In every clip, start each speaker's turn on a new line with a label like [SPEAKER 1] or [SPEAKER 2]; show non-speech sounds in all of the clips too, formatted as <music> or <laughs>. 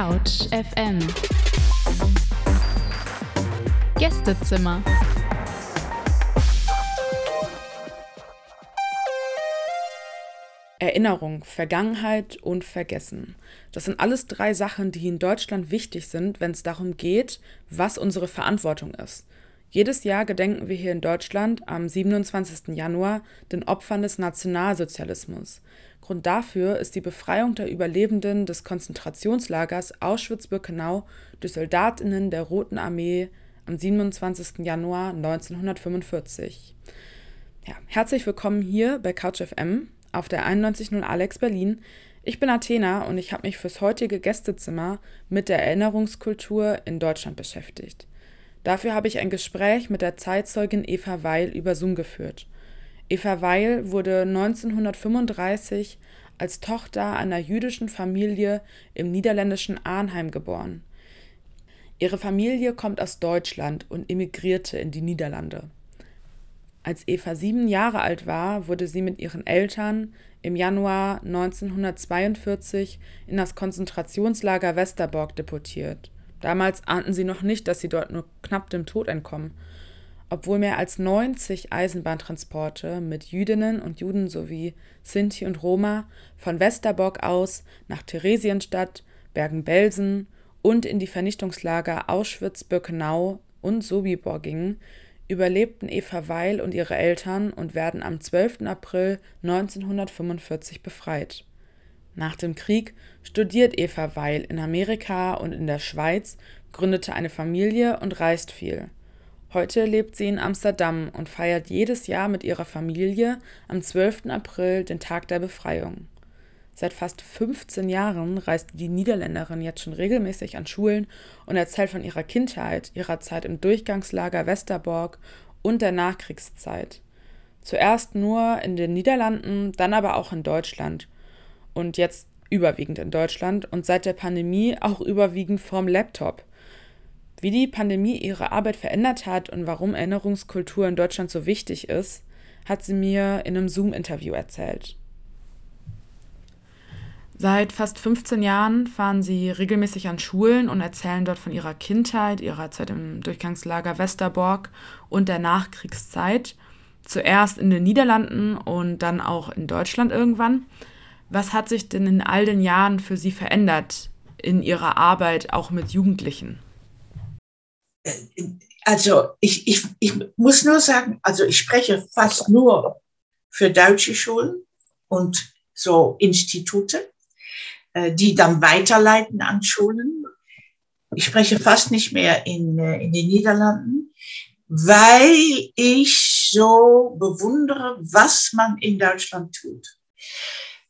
[SPEAKER 1] Couch FM Gästezimmer
[SPEAKER 2] Erinnerung, Vergangenheit und Vergessen. Das sind alles drei Sachen, die in Deutschland wichtig sind, wenn es darum geht, was unsere Verantwortung ist. Jedes Jahr gedenken wir hier in Deutschland am 27. Januar den Opfern des Nationalsozialismus. Grund dafür ist die Befreiung der Überlebenden des Konzentrationslagers Auschwitz-Birkenau durch Soldatinnen der Roten Armee am 27. Januar 1945. Ja, herzlich willkommen hier bei Couch FM auf der 91.0 Alex Berlin. Ich bin Athena und ich habe mich fürs heutige Gästezimmer mit der Erinnerungskultur in Deutschland beschäftigt. Dafür habe ich ein Gespräch mit der Zeitzeugin Eva Weil über Zoom geführt. Eva Weil wurde 1935 als Tochter einer jüdischen Familie im niederländischen Arnheim geboren. Ihre Familie kommt aus Deutschland und emigrierte in die Niederlande. Als Eva sieben Jahre alt war, wurde sie mit ihren Eltern im Januar 1942 in das Konzentrationslager Westerbork deportiert. Damals ahnten sie noch nicht, dass sie dort nur knapp dem Tod entkommen. Obwohl mehr als 90 Eisenbahntransporte mit Jüdinnen und Juden sowie Sinti und Roma von Westerbork aus nach Theresienstadt, Bergen-Belsen und in die Vernichtungslager Auschwitz-Birkenau und Sobibor gingen, überlebten Eva Weil und ihre Eltern und werden am 12. April 1945 befreit. Nach dem Krieg studiert Eva Weil in Amerika und in der Schweiz, gründete eine Familie und reist viel. Heute lebt sie in Amsterdam und feiert jedes Jahr mit ihrer Familie am 12. April den Tag der Befreiung. Seit fast 15 Jahren reist die Niederländerin jetzt schon regelmäßig an Schulen und erzählt von ihrer Kindheit, ihrer Zeit im Durchgangslager Westerbork und der Nachkriegszeit. Zuerst nur in den Niederlanden, dann aber auch in Deutschland und jetzt überwiegend in Deutschland und seit der Pandemie auch überwiegend vorm Laptop. Wie die Pandemie ihre Arbeit verändert hat und warum Erinnerungskultur in Deutschland so wichtig ist, hat sie mir in einem Zoom-Interview erzählt. Seit fast 15 Jahren fahren sie regelmäßig an Schulen und erzählen dort von ihrer Kindheit, ihrer Zeit im Durchgangslager Westerbork und der Nachkriegszeit. Zuerst in den Niederlanden und dann auch in Deutschland irgendwann. Was hat sich denn in all den Jahren für Sie verändert in Ihrer Arbeit auch mit Jugendlichen?
[SPEAKER 3] Also ich, ich, ich muss nur sagen, also ich spreche fast nur für deutsche Schulen und so Institute, äh, die dann weiterleiten an Schulen. Ich spreche fast nicht mehr in, äh, in den Niederlanden, weil ich so bewundere, was man in Deutschland tut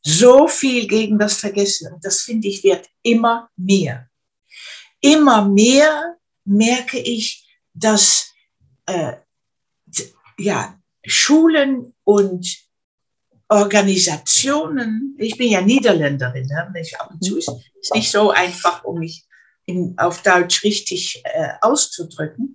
[SPEAKER 3] so viel gegen das Vergessen. Und das finde ich wird immer mehr. Immer mehr merke ich, dass äh, ja, Schulen und Organisationen, ich bin ja Niederländerin, ne? ich, ab und zu ist es nicht so einfach, um mich in, auf Deutsch richtig äh, auszudrücken.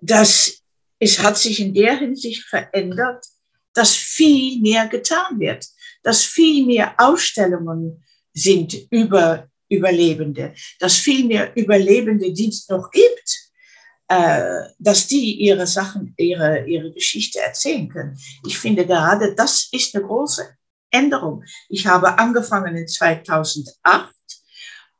[SPEAKER 3] Das es hat sich in der Hinsicht verändert, dass viel mehr getan wird, dass viel mehr Ausstellungen sind über Überlebende, dass viel mehr Überlebende, die es noch gibt, äh, dass die ihre Sachen, ihre, ihre Geschichte erzählen können. Ich finde gerade, das ist eine große Änderung. Ich habe angefangen in 2008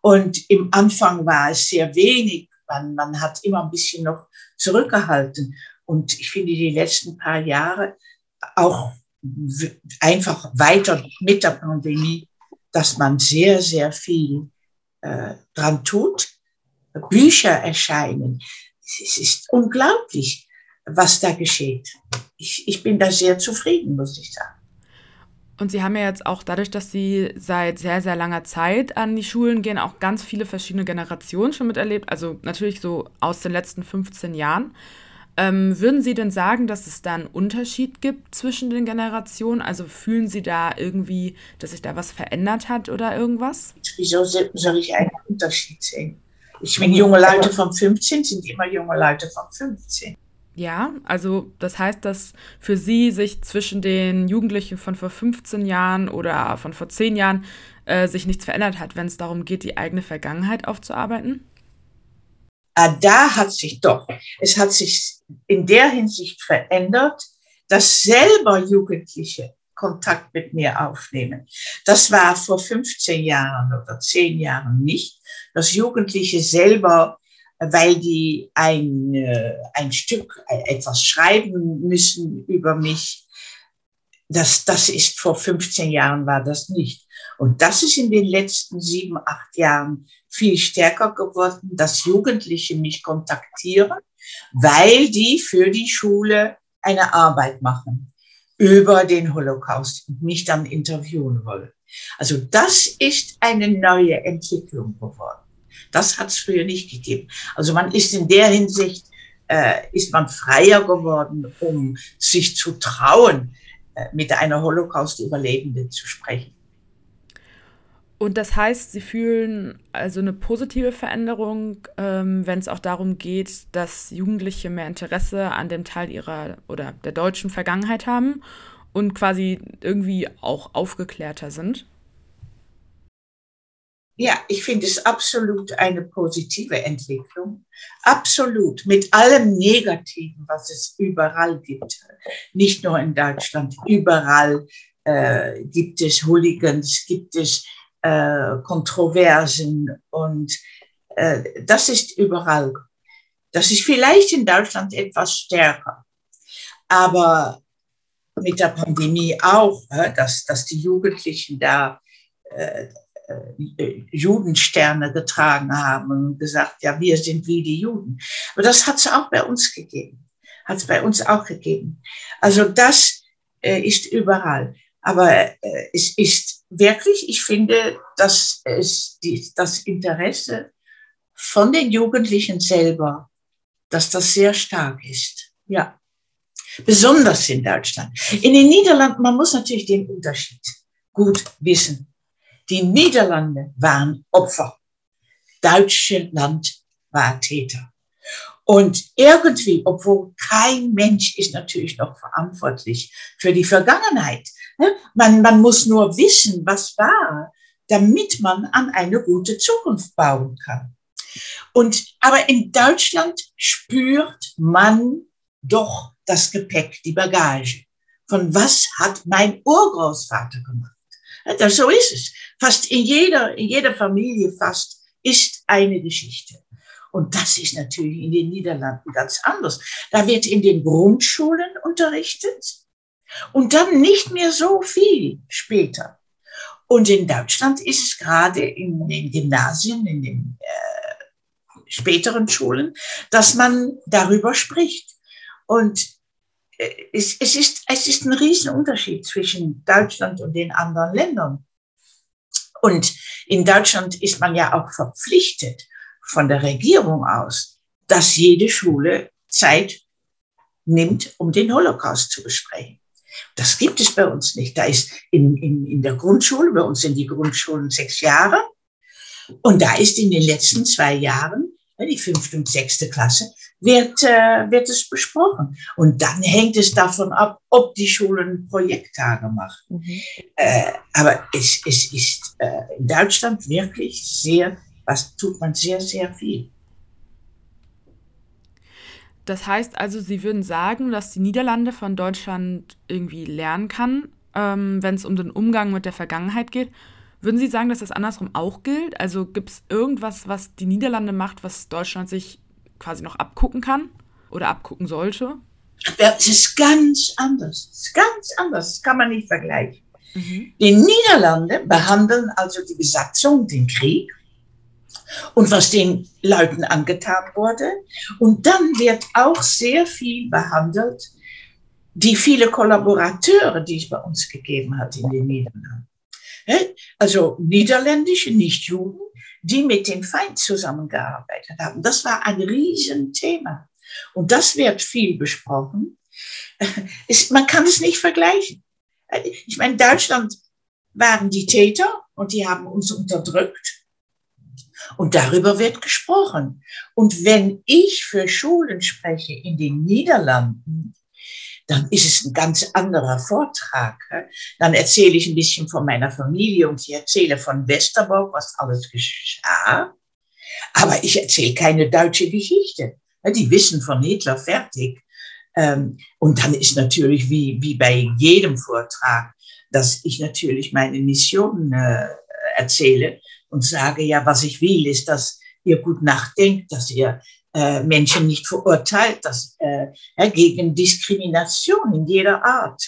[SPEAKER 3] und im Anfang war es sehr wenig. Man, man hat immer ein bisschen noch zurückgehalten. Und ich finde, die letzten paar Jahre auch einfach weiter mit der Pandemie, dass man sehr, sehr viel äh, dran tut. Bücher erscheinen. Es ist unglaublich, was da geschieht. Ich, ich bin da sehr zufrieden, muss ich sagen.
[SPEAKER 2] Und Sie haben ja jetzt auch dadurch, dass Sie seit sehr, sehr langer Zeit an die Schulen gehen, auch ganz viele verschiedene Generationen schon miterlebt. Also natürlich so aus den letzten 15 Jahren. Ähm, würden Sie denn sagen, dass es da einen Unterschied gibt zwischen den Generationen? Also fühlen Sie da irgendwie, dass sich da was verändert hat oder irgendwas?
[SPEAKER 3] Wieso soll ich einen Unterschied sehen? Ich meine, junge Leute von 15 sind immer junge Leute von 15.
[SPEAKER 2] Ja, also das heißt, dass für Sie sich zwischen den Jugendlichen von vor 15 Jahren oder von vor 10 Jahren äh, sich nichts verändert hat, wenn es darum geht, die eigene Vergangenheit aufzuarbeiten?
[SPEAKER 3] Ah, da hat sich doch, es hat sich in der Hinsicht verändert, dass selber Jugendliche Kontakt mit mir aufnehmen. Das war vor 15 Jahren oder 10 Jahren nicht, dass Jugendliche selber, weil die ein, äh, ein Stück, äh, etwas schreiben müssen über mich, das, das ist vor 15 Jahren war das nicht. Und das ist in den letzten sieben, acht Jahren viel stärker geworden, dass Jugendliche mich kontaktieren, weil die für die Schule eine Arbeit machen über den Holocaust und mich dann interviewen wollen. Also das ist eine neue Entwicklung geworden. Das hat es früher nicht gegeben. Also man ist in der Hinsicht, äh, ist man freier geworden, um sich zu trauen, äh, mit einer Holocaust-Überlebenden zu sprechen.
[SPEAKER 2] Und das heißt, Sie fühlen also eine positive Veränderung, ähm, wenn es auch darum geht, dass Jugendliche mehr Interesse an dem Teil ihrer oder der deutschen Vergangenheit haben und quasi irgendwie auch aufgeklärter sind?
[SPEAKER 3] Ja, ich finde es absolut eine positive Entwicklung. Absolut. Mit allem Negativen, was es überall gibt. Nicht nur in Deutschland. Überall äh, gibt es Hooligans, gibt es äh, Kontroversen und äh, das ist überall. Das ist vielleicht in Deutschland etwas stärker. Aber mit der Pandemie auch, dass, dass die Jugendlichen da äh, äh, Judensterne getragen haben und gesagt, ja, wir sind wie die Juden. Aber das hat es auch bei uns gegeben. Hat es bei uns auch gegeben. Also das äh, ist überall. Aber äh, es ist wirklich, ich finde, dass es die, das Interesse von den Jugendlichen selber, dass das sehr stark ist. Ja. Besonders in Deutschland. In den Niederlanden, man muss natürlich den Unterschied gut wissen. Die Niederlande waren Opfer. Deutschland war Täter. Und irgendwie, obwohl kein Mensch ist natürlich noch verantwortlich für die Vergangenheit. Ne? Man, man muss nur wissen, was war, damit man an eine gute Zukunft bauen kann. Und, aber in Deutschland spürt man doch das Gepäck, die Bagage. Von was hat mein Urgroßvater gemacht? Das, so ist es. Fast in jeder, in jeder Familie fast ist eine Geschichte. Und das ist natürlich in den Niederlanden ganz anders. Da wird in den Grundschulen unterrichtet und dann nicht mehr so viel später. Und in Deutschland ist es gerade in den Gymnasien, in den äh, späteren Schulen, dass man darüber spricht. Und äh, es, es, ist, es ist ein Riesenunterschied zwischen Deutschland und den anderen Ländern. Und in Deutschland ist man ja auch verpflichtet von der Regierung aus, dass jede Schule Zeit nimmt, um den Holocaust zu besprechen. Das gibt es bei uns nicht. Da ist in, in, in der Grundschule, bei uns sind die Grundschulen sechs Jahre. Und da ist in den letzten zwei Jahren, die fünfte und sechste Klasse, wird, äh, wird es besprochen. Und dann hängt es davon ab, ob die Schulen Projekttage machen. Mhm. Äh, aber es, es ist äh, in Deutschland wirklich sehr, was tut man sehr, sehr viel.
[SPEAKER 2] Das heißt also, Sie würden sagen, dass die Niederlande von Deutschland irgendwie lernen kann, ähm, wenn es um den Umgang mit der Vergangenheit geht. Würden Sie sagen, dass das andersrum auch gilt? Also gibt es irgendwas, was die Niederlande macht, was Deutschland sich quasi noch abgucken kann oder abgucken sollte?
[SPEAKER 3] Es ist ganz anders. Es ist ganz anders. Das kann man nicht vergleichen. Mhm. Die Niederlande behandeln also die Besatzung, den Krieg und was den Leuten angetan wurde. Und dann wird auch sehr viel behandelt, die viele Kollaborateure, die es bei uns gegeben hat in den Niederlanden. Also niederländische Nichtjuden, die mit dem Feind zusammengearbeitet haben. Das war ein Riesenthema. Und das wird viel besprochen. <laughs> man kann es nicht vergleichen. Ich meine, Deutschland waren die Täter und die haben uns unterdrückt. Und darüber wird gesprochen. Und wenn ich für Schulen spreche in den Niederlanden, dann ist es ein ganz anderer Vortrag. Dann erzähle ich ein bisschen von meiner Familie und ich erzähle von Westerbork, was alles geschah. Aber ich erzähle keine deutsche Geschichte. Die wissen von Hitler fertig. Ähm, und dann ist natürlich wie, wie bei jedem Vortrag, dass ich natürlich meine Mission äh, erzähle und sage, ja, was ich will, ist, dass ihr gut nachdenkt, dass ihr äh, Menschen nicht verurteilt, dass äh, gegen Diskrimination in jeder Art.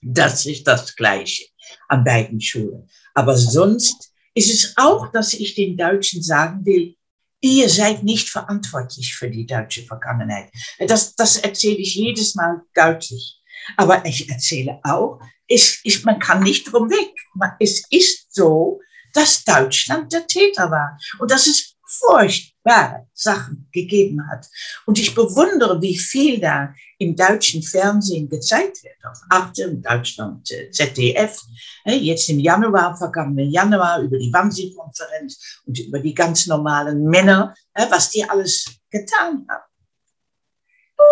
[SPEAKER 3] Das ist das Gleiche an beiden Schulen. Aber sonst ist es auch, dass ich den Deutschen sagen will, ihr seid nicht verantwortlich für die deutsche Vergangenheit. Das, das erzähle ich jedes Mal deutlich. Aber ich erzähle auch, es, es, man kann nicht drum weg. Es ist so, dass Deutschland der Täter war. Und das ist furchtbare Sachen gegeben hat. Und ich bewundere, wie viel da im deutschen Fernsehen gezeigt wird, auf Arte, Deutschland, äh, ZDF, jetzt im Januar, vergangenen Januar, über die Wannsee-Konferenz und über die ganz normalen Männer, was die alles getan haben.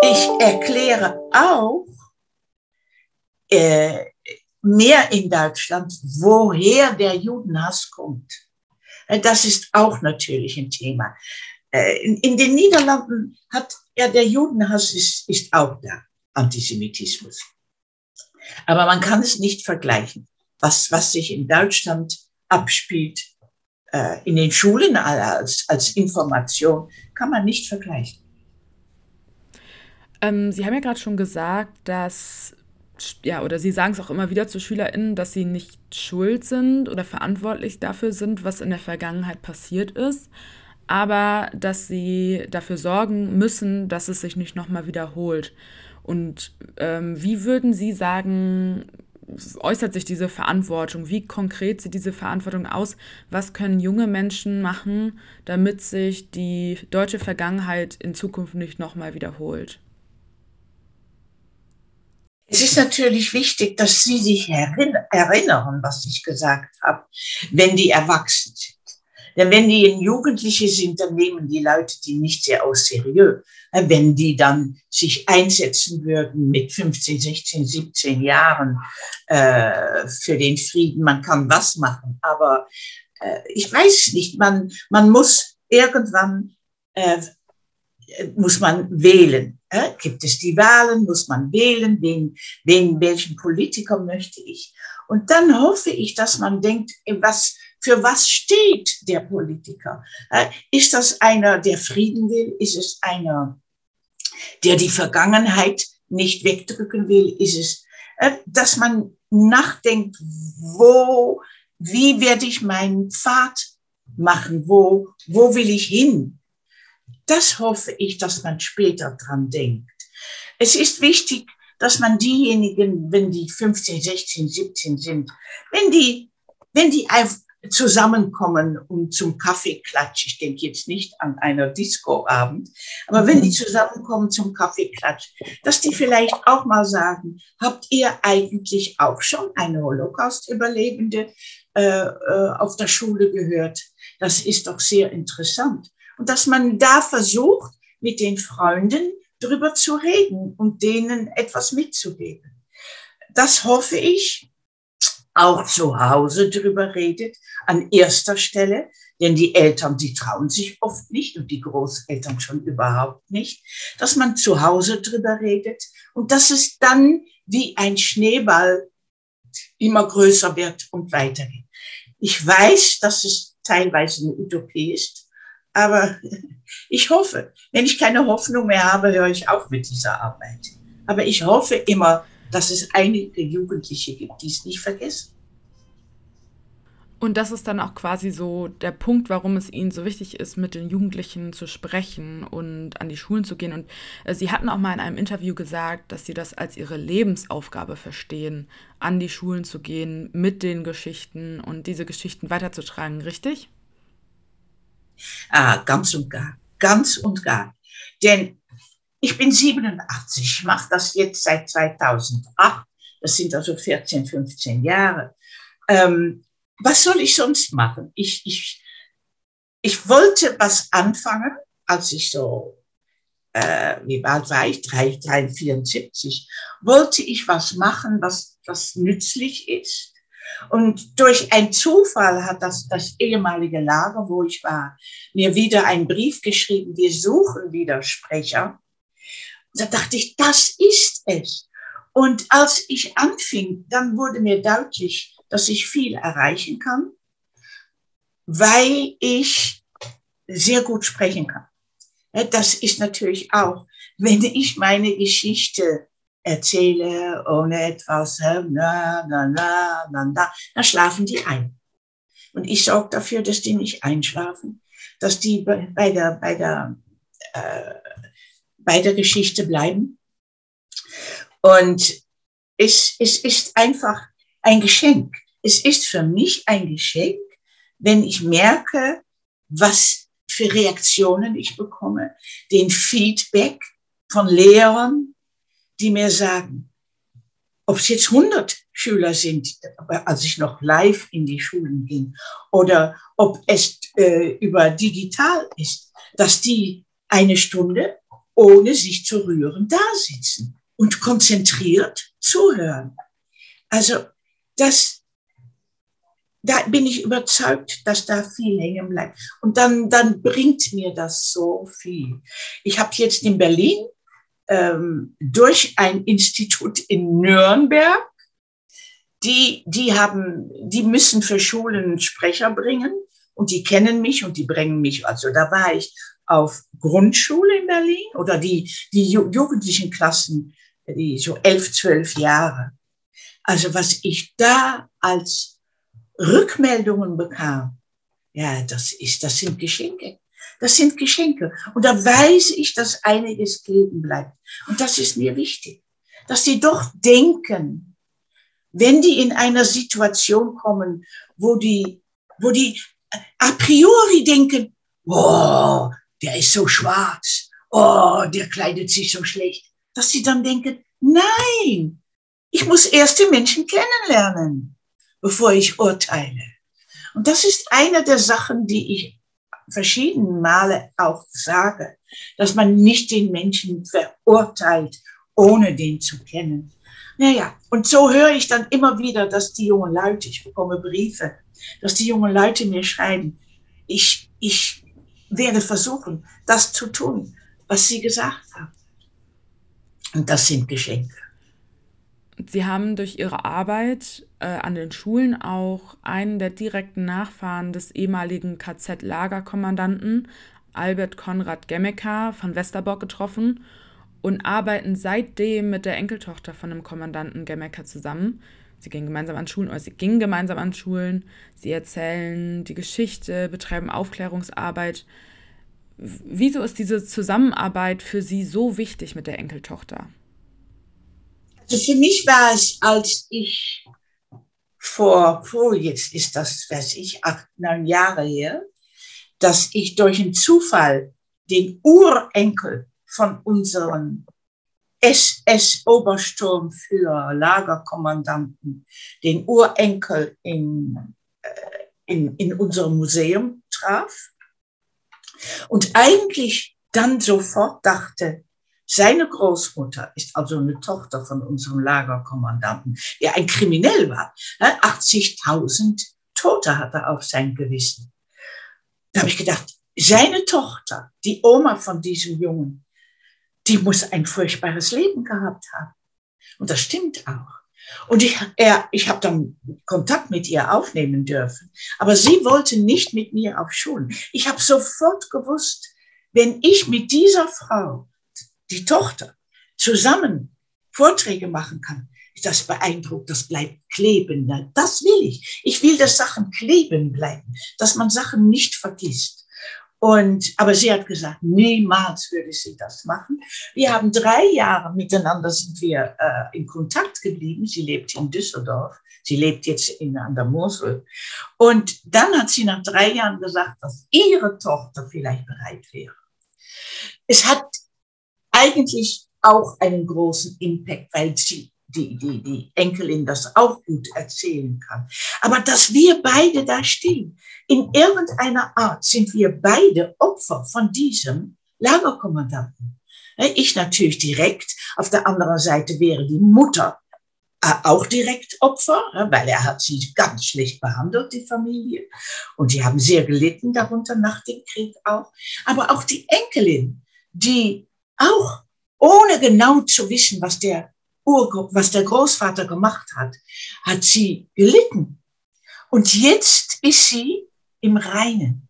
[SPEAKER 3] Ich erkläre auch äh, mehr in Deutschland, woher der Judenhass kommt. Äh, das ist auch natürlich ein Thema. Äh, in, den Niederlanden hat ja der Judenhass ist, ist auch da, Antisemitismus. Aber man kann es nicht vergleichen. Was, was sich in Deutschland abspielt, äh, in den Schulen als, als Information, kann man nicht vergleichen.
[SPEAKER 2] Ähm, Sie haben ja gerade schon gesagt, dass ja, oder sie sagen es auch immer wieder zu SchülerInnen, dass sie nicht schuld sind oder verantwortlich dafür sind, was in der Vergangenheit passiert ist, aber dass sie dafür sorgen müssen, dass es sich nicht nochmal wiederholt. Und ähm, wie würden Sie sagen, äußert sich diese Verantwortung? Wie konkret sieht diese Verantwortung aus? Was können junge Menschen machen, damit sich die deutsche Vergangenheit in Zukunft nicht nochmal wiederholt?
[SPEAKER 3] Es ist natürlich wichtig, dass Sie sich erinnern, was ich gesagt habe, wenn die erwachsen sind. Denn wenn die in Jugendliche sind, dann nehmen die Leute die nicht sehr aus seriös. Wenn die dann sich einsetzen würden mit 15, 16, 17 Jahren äh, für den Frieden, man kann was machen. Aber äh, ich weiß nicht, man, man muss irgendwann äh, muss man wählen. Gibt es die Wahlen, muss man wählen, wen, wen, welchen Politiker möchte ich. Und dann hoffe ich, dass man denkt, was, für was steht der Politiker? Ist das einer, der Frieden will? Ist es einer, der die Vergangenheit nicht wegdrücken will? Ist es, dass man nachdenkt, wo, wie werde ich meinen Pfad machen? Wo, wo will ich hin? Das hoffe ich, dass man später dran denkt. Es ist wichtig, dass man diejenigen, wenn die 15, 16, 17 sind, wenn die, wenn die zusammenkommen und zum Kaffeeklatsch, ich denke jetzt nicht an einer Discoabend, aber wenn die zusammenkommen zum Kaffeeklatsch, dass die vielleicht auch mal sagen, habt ihr eigentlich auch schon eine Holocaust-Überlebende äh, äh, auf der Schule gehört? Das ist doch sehr interessant und dass man da versucht, mit den Freunden drüber zu reden und denen etwas mitzugeben. Das hoffe ich, auch zu Hause drüber redet, an erster Stelle, denn die Eltern, die trauen sich oft nicht und die Großeltern schon überhaupt nicht, dass man zu Hause drüber redet und dass es dann wie ein Schneeball immer größer wird und weitergeht. Ich weiß, dass es teilweise eine Utopie ist, aber <laughs> ich hoffe, wenn ich keine Hoffnung mehr habe, höre ich auf mit dieser Arbeit. Aber ich hoffe immer, dass es einige Jugendliche gibt, die es nicht vergessen.
[SPEAKER 2] Und das ist dann auch quasi so der Punkt, warum es ihnen so wichtig ist, mit den Jugendlichen zu sprechen und an die Schulen zu gehen. Und äh, sie hatten auch mal in einem Interview gesagt, dass sie das als ihre Lebensaufgabe verstehen, an die Schulen zu gehen, mit den Geschichten und diese Geschichten weiterzutragen, richtig?
[SPEAKER 3] Ah, ganz und gar, ganz und gar. Denn ich bin 87, ich mache das jetzt seit 2008, das sind also 14, 15 Jahre. Ähm, was soll ich sonst machen? Ich, ich, ich wollte was anfangen, als ich so äh, wie alt war ich? 3, 3, 74, wollte ich was machen, was, was nützlich ist. Und durch einen Zufall hat das, das ehemalige Lager, wo ich war, mir wieder einen Brief geschrieben, wir suchen wieder Sprecher. Da dachte ich, das ist es. Und als ich anfing, dann wurde mir deutlich, dass ich viel erreichen kann, weil ich sehr gut sprechen kann. Das ist natürlich auch, wenn ich meine Geschichte erzähle ohne etwas, na, na, na, na, na, dann schlafen die ein. Und ich sorge dafür, dass die nicht einschlafen, dass die bei der, bei der, äh, bei der Geschichte bleiben. Und es, es ist einfach ein Geschenk. Es ist für mich ein Geschenk, wenn ich merke, was für Reaktionen ich bekomme, den Feedback von Lehrern, die mir sagen, ob es jetzt 100 Schüler sind, als ich noch live in die Schulen ging, oder ob es äh, über digital ist, dass die eine Stunde ohne sich zu rühren da sitzen und konzentriert zuhören. Also das, da bin ich überzeugt, dass da viel hängen bleibt. Und dann, dann bringt mir das so viel. Ich habe jetzt in Berlin ähm, durch ein Institut in Nürnberg. Die, die haben, die müssen für Schulen Sprecher bringen und die kennen mich und die bringen mich. Also da war ich auf Grundschule in Berlin oder die, die jugendlichen Klassen, die so elf, zwölf Jahre. Also was ich da als Rückmeldungen bekam, ja, das ist, das sind Geschenke. Das sind Geschenke. Und da weiß ich, dass einiges kleben bleibt. Und das ist mir wichtig. Dass die doch denken, wenn die in einer Situation kommen, wo die, wo die a priori denken, oh, der ist so schwarz, oh, der kleidet sich so schlecht, dass sie dann denken, nein, ich muss erst die Menschen kennenlernen, bevor ich urteile. Und das ist eine der Sachen, die ich verschiedene Male auch sage, dass man nicht den Menschen verurteilt, ohne den zu kennen. Naja, und so höre ich dann immer wieder, dass die jungen Leute, ich bekomme Briefe, dass die jungen Leute mir schreiben, ich, ich werde versuchen, das zu tun, was sie gesagt haben. Und das sind Geschenke.
[SPEAKER 2] Sie haben durch Ihre Arbeit äh, an den Schulen auch einen der direkten Nachfahren des ehemaligen KZ-Lagerkommandanten Albert Konrad Gemmecker von Westerbork getroffen und arbeiten seitdem mit der Enkeltochter von dem Kommandanten Gemmecker zusammen. Sie gehen gemeinsam an Schulen oder sie gingen gemeinsam an Schulen. Sie erzählen die Geschichte, betreiben Aufklärungsarbeit. Wieso ist diese Zusammenarbeit für Sie so wichtig mit der Enkeltochter?
[SPEAKER 3] Also für mich war es, als ich vor, vor jetzt ist das, weiß ich, acht, neun Jahre her, dass ich durch einen Zufall den Urenkel von unserem SS-Obersturm für Lagerkommandanten, den Urenkel in, äh, in, in unserem Museum traf und eigentlich dann sofort dachte, seine Großmutter ist also eine Tochter von unserem Lagerkommandanten, der ein Kriminell war. 80.000 Tote hat er auf sein Gewissen. Da habe ich gedacht, seine Tochter, die Oma von diesem Jungen, die muss ein furchtbares Leben gehabt haben. Und das stimmt auch. Und ich, er, ich habe dann Kontakt mit ihr aufnehmen dürfen. Aber sie wollte nicht mit mir auf Schulen. Ich habe sofort gewusst, wenn ich mit dieser Frau die Tochter zusammen Vorträge machen kann, das beeindruckt, das bleibt kleben. Das will ich. Ich will, dass Sachen kleben bleiben, dass man Sachen nicht vergisst. Und, aber sie hat gesagt, niemals würde sie das machen. Wir haben drei Jahre miteinander sind wir äh, in Kontakt geblieben. Sie lebt in Düsseldorf. Sie lebt jetzt in, an der Mosel. Und dann hat sie nach drei Jahren gesagt, dass ihre Tochter vielleicht bereit wäre. Es hat eigentlich auch einen großen Impact, weil sie, die, die, die Enkelin das auch gut erzählen kann. Aber dass wir beide da stehen, in irgendeiner Art sind wir beide Opfer von diesem Lagerkommandanten. Ich natürlich direkt. Auf der anderen Seite wäre die Mutter äh, auch direkt Opfer, weil er hat sie ganz schlecht behandelt, die Familie. Und die haben sehr gelitten darunter nach dem Krieg auch. Aber auch die Enkelin, die auch ohne genau zu wissen, was der, Ur was der Großvater gemacht hat, hat sie gelitten. Und jetzt ist sie im Reinen.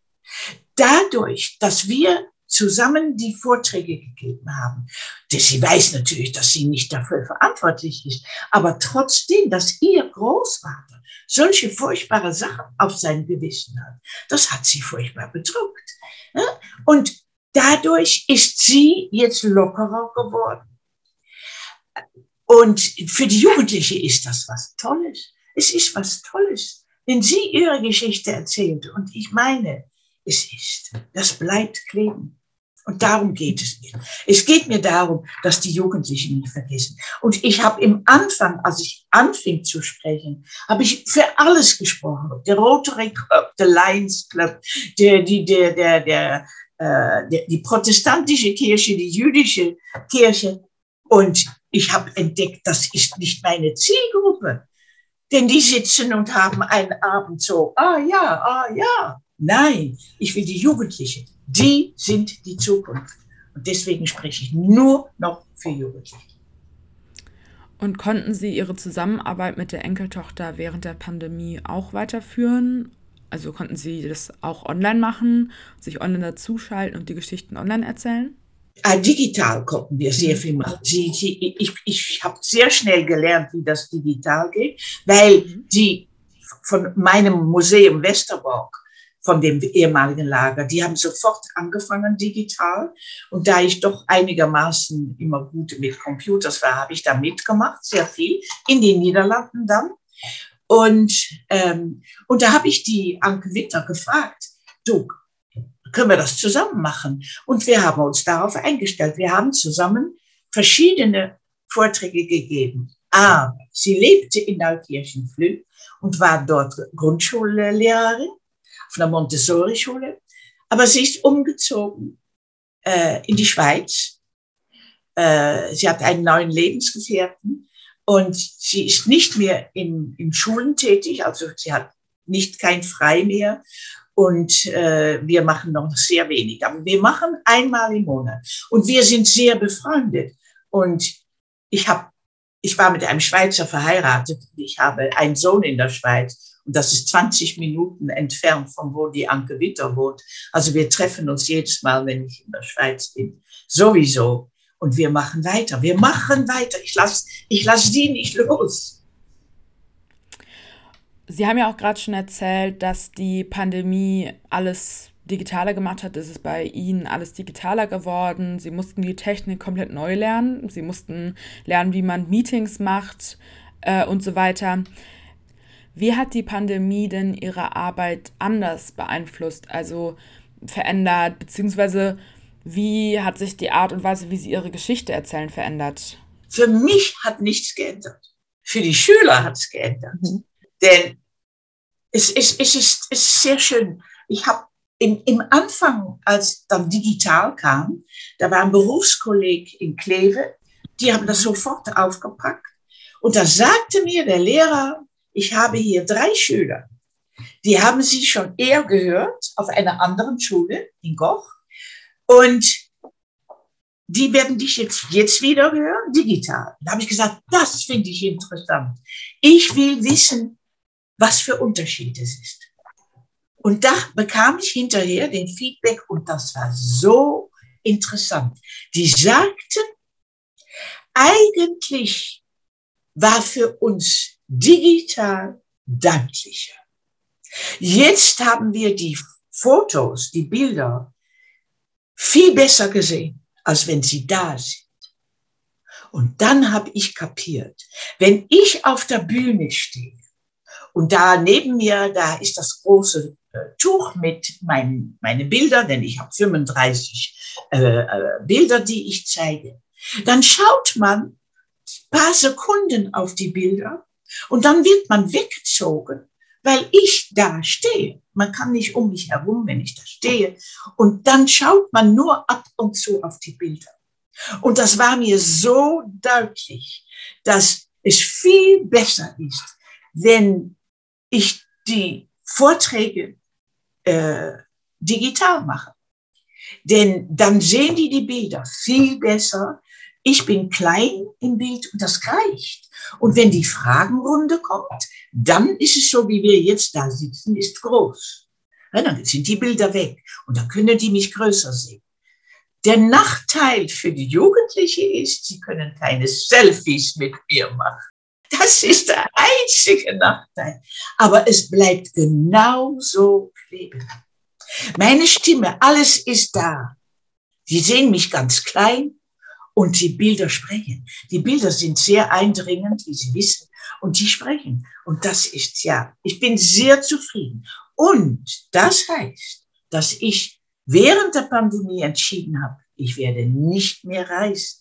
[SPEAKER 3] Dadurch, dass wir zusammen die Vorträge gegeben haben. Sie weiß natürlich, dass sie nicht dafür verantwortlich ist, aber trotzdem, dass ihr Großvater solche furchtbare Sachen auf sein Gewissen hat, das hat sie furchtbar bedrückt. Und dadurch ist sie jetzt lockerer geworden. Und für die Jugendliche ist das was Tolles. Es ist was Tolles, wenn sie ihre Geschichte erzählt. Und ich meine, es ist. Das bleibt kleben. Und darum geht es mir. Es geht mir darum, dass die Jugendlichen nicht vergessen. Und ich habe im Anfang, als ich anfing zu sprechen, habe ich für alles gesprochen. Der Rotary Club, der Lions Club, der, die, der, der, der, äh, der, die protestantische Kirche, die jüdische Kirche. Und ich habe entdeckt, das ist nicht meine Zielgruppe. Denn die sitzen und haben einen Abend so, ah ja, ah ja. Nein, ich will die Jugendlichen. Die sind die Zukunft. Und deswegen spreche ich nur noch für Jugendliche.
[SPEAKER 2] Und konnten Sie Ihre Zusammenarbeit mit der Enkeltochter während der Pandemie auch weiterführen? Also konnten Sie das auch online machen, sich online dazuschalten und die Geschichten online erzählen?
[SPEAKER 3] Ah, digital konnten wir sehr viel machen. Sie, sie, ich ich habe sehr schnell gelernt, wie das digital geht, weil mhm. die von meinem Museum Westerbork von dem ehemaligen Lager. Die haben sofort angefangen digital. Und da ich doch einigermaßen immer gut mit Computers war, habe ich da mitgemacht, sehr viel, in den Niederlanden dann. Und, ähm, und da habe ich die Anke Witter gefragt, du, können wir das zusammen machen? Und wir haben uns darauf eingestellt. Wir haben zusammen verschiedene Vorträge gegeben. Aber sie lebte in Neukirchen-Flü und war dort Grundschullehrerin auf einer Montessori-Schule. Aber sie ist umgezogen äh, in die Schweiz. Äh, sie hat einen neuen Lebensgefährten und sie ist nicht mehr in, in Schulen tätig, also sie hat nicht kein Frei mehr und äh, wir machen noch sehr wenig. Aber wir machen einmal im Monat und wir sind sehr befreundet. Und ich habe, ich war mit einem Schweizer verheiratet. Ich habe einen Sohn in der Schweiz und das ist 20 Minuten entfernt von wo die Anke Witter wohnt. Also wir treffen uns jedes Mal, wenn ich in der Schweiz bin. Sowieso. Und wir machen weiter. Wir machen weiter. Ich lasse ich lass die nicht los.
[SPEAKER 2] Sie haben ja auch gerade schon erzählt, dass die Pandemie alles digitaler gemacht hat. Es ist bei Ihnen alles digitaler geworden. Sie mussten die Technik komplett neu lernen. Sie mussten lernen, wie man Meetings macht äh, und so weiter. Wie hat die Pandemie denn Ihre Arbeit anders beeinflusst, also verändert, beziehungsweise wie hat sich die Art und Weise, wie Sie Ihre Geschichte erzählen, verändert?
[SPEAKER 3] Für mich hat nichts geändert. Für die Schüler hat es geändert. Mhm. Denn es, es, es, ist, es ist sehr schön. Ich habe im, im Anfang, als dann digital kam, da war ein Berufskolleg in Kleve, die haben das sofort aufgepackt. Und da sagte mir der Lehrer, ich habe hier drei Schüler, die haben Sie schon eher gehört auf einer anderen Schule in Goch. Und die werden dich jetzt, jetzt wieder hören, digital. Da habe ich gesagt, das finde ich interessant. Ich will wissen, was für Unterschied es ist. Und da bekam ich hinterher den Feedback und das war so interessant. Die sagten, eigentlich war für uns digital deutlicher. Jetzt haben wir die Fotos, die Bilder viel besser gesehen, als wenn sie da sind. Und dann habe ich kapiert, wenn ich auf der Bühne stehe und da neben mir, da ist das große äh, Tuch mit meinen meine Bilder, denn ich habe 35 äh, äh, Bilder, die ich zeige, dann schaut man paar Sekunden auf die Bilder und dann wird man weggezogen, weil ich da stehe. Man kann nicht um mich herum, wenn ich da stehe. Und dann schaut man nur ab und zu auf die Bilder. Und das war mir so deutlich, dass es viel besser ist, wenn ich die Vorträge äh, digital mache. Denn dann sehen die die Bilder viel besser. Ich bin klein im Bild und das reicht. Und wenn die Fragenrunde kommt, dann ist es so, wie wir jetzt da sitzen, ist groß. Ja, dann sind die Bilder weg und dann können die mich größer sehen. Der Nachteil für die Jugendliche ist, sie können keine Selfies mit mir machen. Das ist der einzige Nachteil. Aber es bleibt genauso kleben. Meine Stimme, alles ist da. Sie sehen mich ganz klein und die Bilder sprechen. Die Bilder sind sehr eindringend, wie Sie wissen, und die sprechen. Und das ist ja, ich bin sehr zufrieden. Und das heißt, dass ich während der Pandemie entschieden habe, ich werde nicht mehr reisen.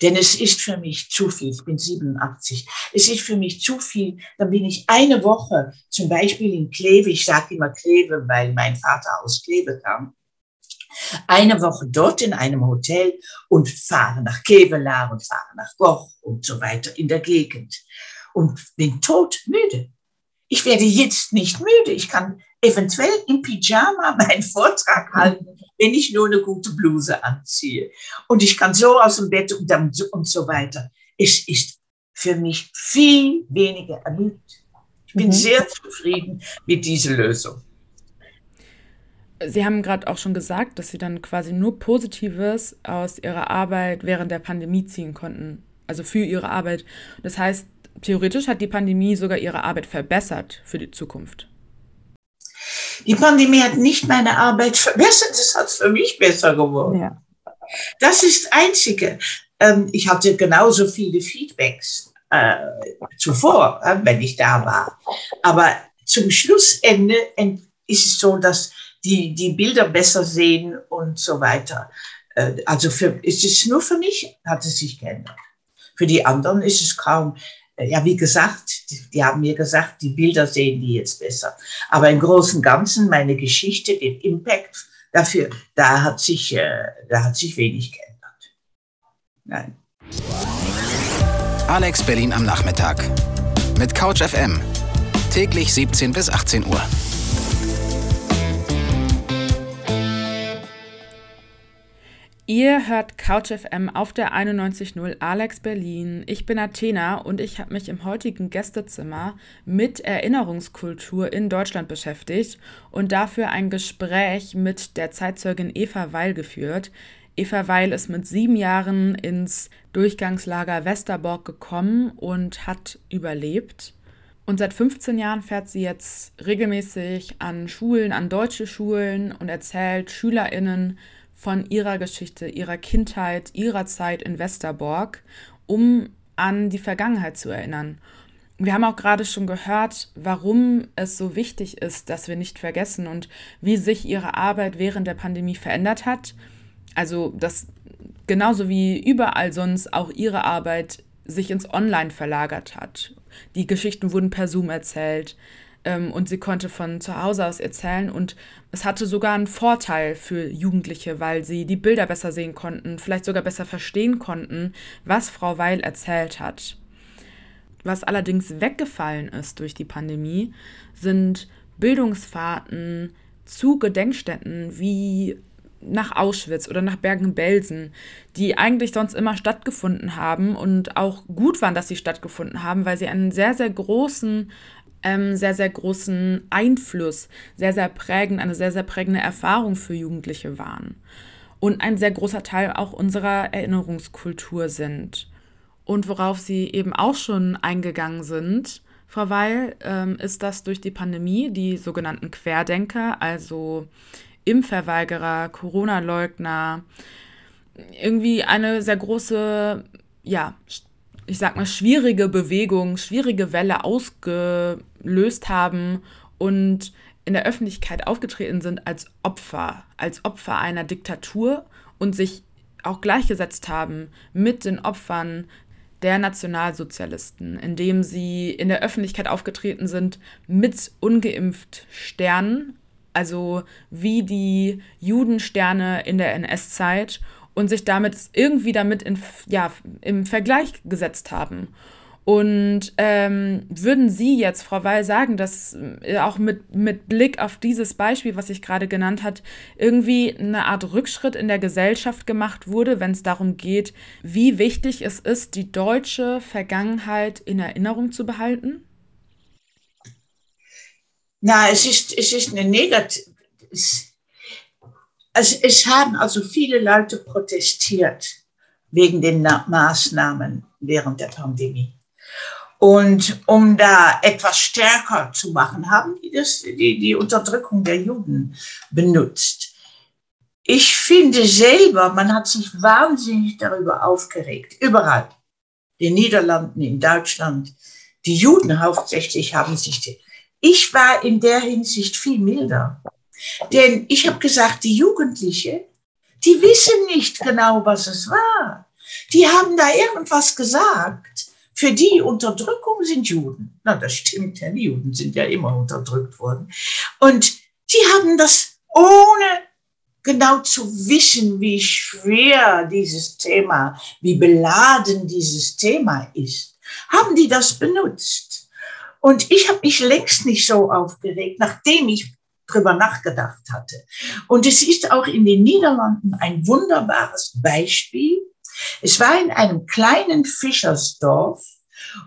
[SPEAKER 3] Denn es ist für mich zu viel. Ich bin 87. Es ist für mich zu viel. Dann bin ich eine Woche zum Beispiel in Kleve. Ich sage immer Kleve, weil mein Vater aus Kleve kam. Eine Woche dort in einem Hotel und fahre nach Kevelaar und fahre nach Goch und so weiter in der Gegend. Und bin todmüde. Ich werde jetzt nicht müde. Ich kann eventuell im Pyjama <laughs> meinen Vortrag halten, wenn ich nur eine gute Bluse anziehe. Und ich kann so aus dem Bett und, dann, und so weiter. Es ist für mich viel weniger ermüdet. Ich bin mhm. sehr zufrieden mit dieser Lösung.
[SPEAKER 2] Sie haben gerade auch schon gesagt, dass Sie dann quasi nur Positives aus Ihrer Arbeit während der Pandemie ziehen konnten. Also für Ihre Arbeit. Das heißt, theoretisch hat die Pandemie sogar Ihre Arbeit verbessert für die Zukunft.
[SPEAKER 3] Die Pandemie hat nicht meine Arbeit verbessert, es hat für mich besser geworden. Ja. Das ist das Einzige. Ähm, ich hatte genauso viele Feedbacks äh, zuvor, äh, wenn ich da war. Aber zum Schlussende ist es so, dass die, die Bilder besser sehen und so weiter. Äh, also für, ist es nur für mich, hat es sich geändert. Für die anderen ist es kaum ja, wie gesagt, die, die, haben mir gesagt, die Bilder sehen die jetzt besser. Aber im Großen und Ganzen, meine Geschichte, den Impact dafür, da hat sich, äh, da hat sich wenig geändert. Nein.
[SPEAKER 4] Alex Berlin am Nachmittag. Mit Couch FM. Täglich 17 bis 18 Uhr.
[SPEAKER 2] Ihr hört CouchFM auf der 91.0 Alex Berlin. Ich bin Athena und ich habe mich im heutigen Gästezimmer mit Erinnerungskultur in Deutschland beschäftigt und dafür ein Gespräch mit der Zeitzeugin Eva Weil geführt. Eva Weil ist mit sieben Jahren ins Durchgangslager Westerbork gekommen und hat überlebt. Und seit 15 Jahren fährt sie jetzt regelmäßig an Schulen, an deutsche Schulen und erzählt SchülerInnen, von ihrer Geschichte, ihrer Kindheit, ihrer Zeit in Westerbork, um an die Vergangenheit zu erinnern. Wir haben auch gerade schon gehört, warum es so wichtig ist, dass wir nicht vergessen und wie sich ihre Arbeit während der Pandemie verändert hat. Also, dass genauso wie überall sonst auch ihre Arbeit sich ins Online verlagert hat. Die Geschichten wurden per Zoom erzählt und sie konnte von zu Hause aus erzählen und es hatte sogar einen Vorteil für Jugendliche, weil sie die Bilder besser sehen konnten, vielleicht sogar besser verstehen konnten, was Frau Weil erzählt hat. Was allerdings weggefallen ist durch die Pandemie, sind Bildungsfahrten zu Gedenkstätten wie nach Auschwitz oder nach Bergen-Belsen, die eigentlich sonst immer stattgefunden haben und auch gut waren, dass sie stattgefunden haben, weil sie einen sehr, sehr großen ähm, sehr, sehr großen Einfluss, sehr, sehr prägend, eine sehr, sehr prägende Erfahrung für Jugendliche waren. Und ein sehr großer Teil auch unserer Erinnerungskultur sind. Und worauf Sie eben auch schon eingegangen sind, Frau Weil, ähm, ist das durch die Pandemie die sogenannten Querdenker, also Impfverweigerer, Corona-Leugner, irgendwie eine sehr große ja, ich sag mal, schwierige Bewegung, schwierige Welle ausgelöst haben und in der Öffentlichkeit aufgetreten sind als Opfer, als Opfer einer Diktatur und sich auch gleichgesetzt haben mit den Opfern der Nationalsozialisten, indem sie in der Öffentlichkeit aufgetreten sind mit ungeimpft Sternen, also wie die Judensterne in der NS-Zeit und sich damit irgendwie damit in, ja, im Vergleich gesetzt haben. Und ähm, würden Sie jetzt, Frau Weil, sagen, dass äh, auch mit, mit Blick auf dieses Beispiel, was ich gerade genannt hat, irgendwie eine Art Rückschritt in der Gesellschaft gemacht wurde, wenn es darum geht, wie wichtig es ist, die deutsche Vergangenheit in Erinnerung zu behalten?
[SPEAKER 3] Na, es ist, es ist eine negative. Also es haben also viele Leute protestiert wegen den Maßnahmen während der Pandemie. Und um da etwas stärker zu machen, haben die das, die, die Unterdrückung der Juden benutzt. Ich finde selber, man hat sich wahnsinnig darüber aufgeregt, überall. In den Niederlanden, in Deutschland. Die Juden hauptsächlich haben sich. Ich war in der Hinsicht viel milder. Denn ich habe gesagt, die Jugendlichen, die wissen nicht genau, was es war. Die haben da irgendwas gesagt für die Unterdrückung sind Juden. Na, das stimmt ja, die Juden sind ja immer unterdrückt worden. Und die haben das ohne genau zu wissen, wie schwer dieses Thema, wie beladen dieses Thema ist, haben die das benutzt. Und ich habe mich längst nicht so aufgeregt, nachdem ich drüber nachgedacht hatte. Und es ist auch in den Niederlanden ein wunderbares Beispiel es war in einem kleinen Fischersdorf,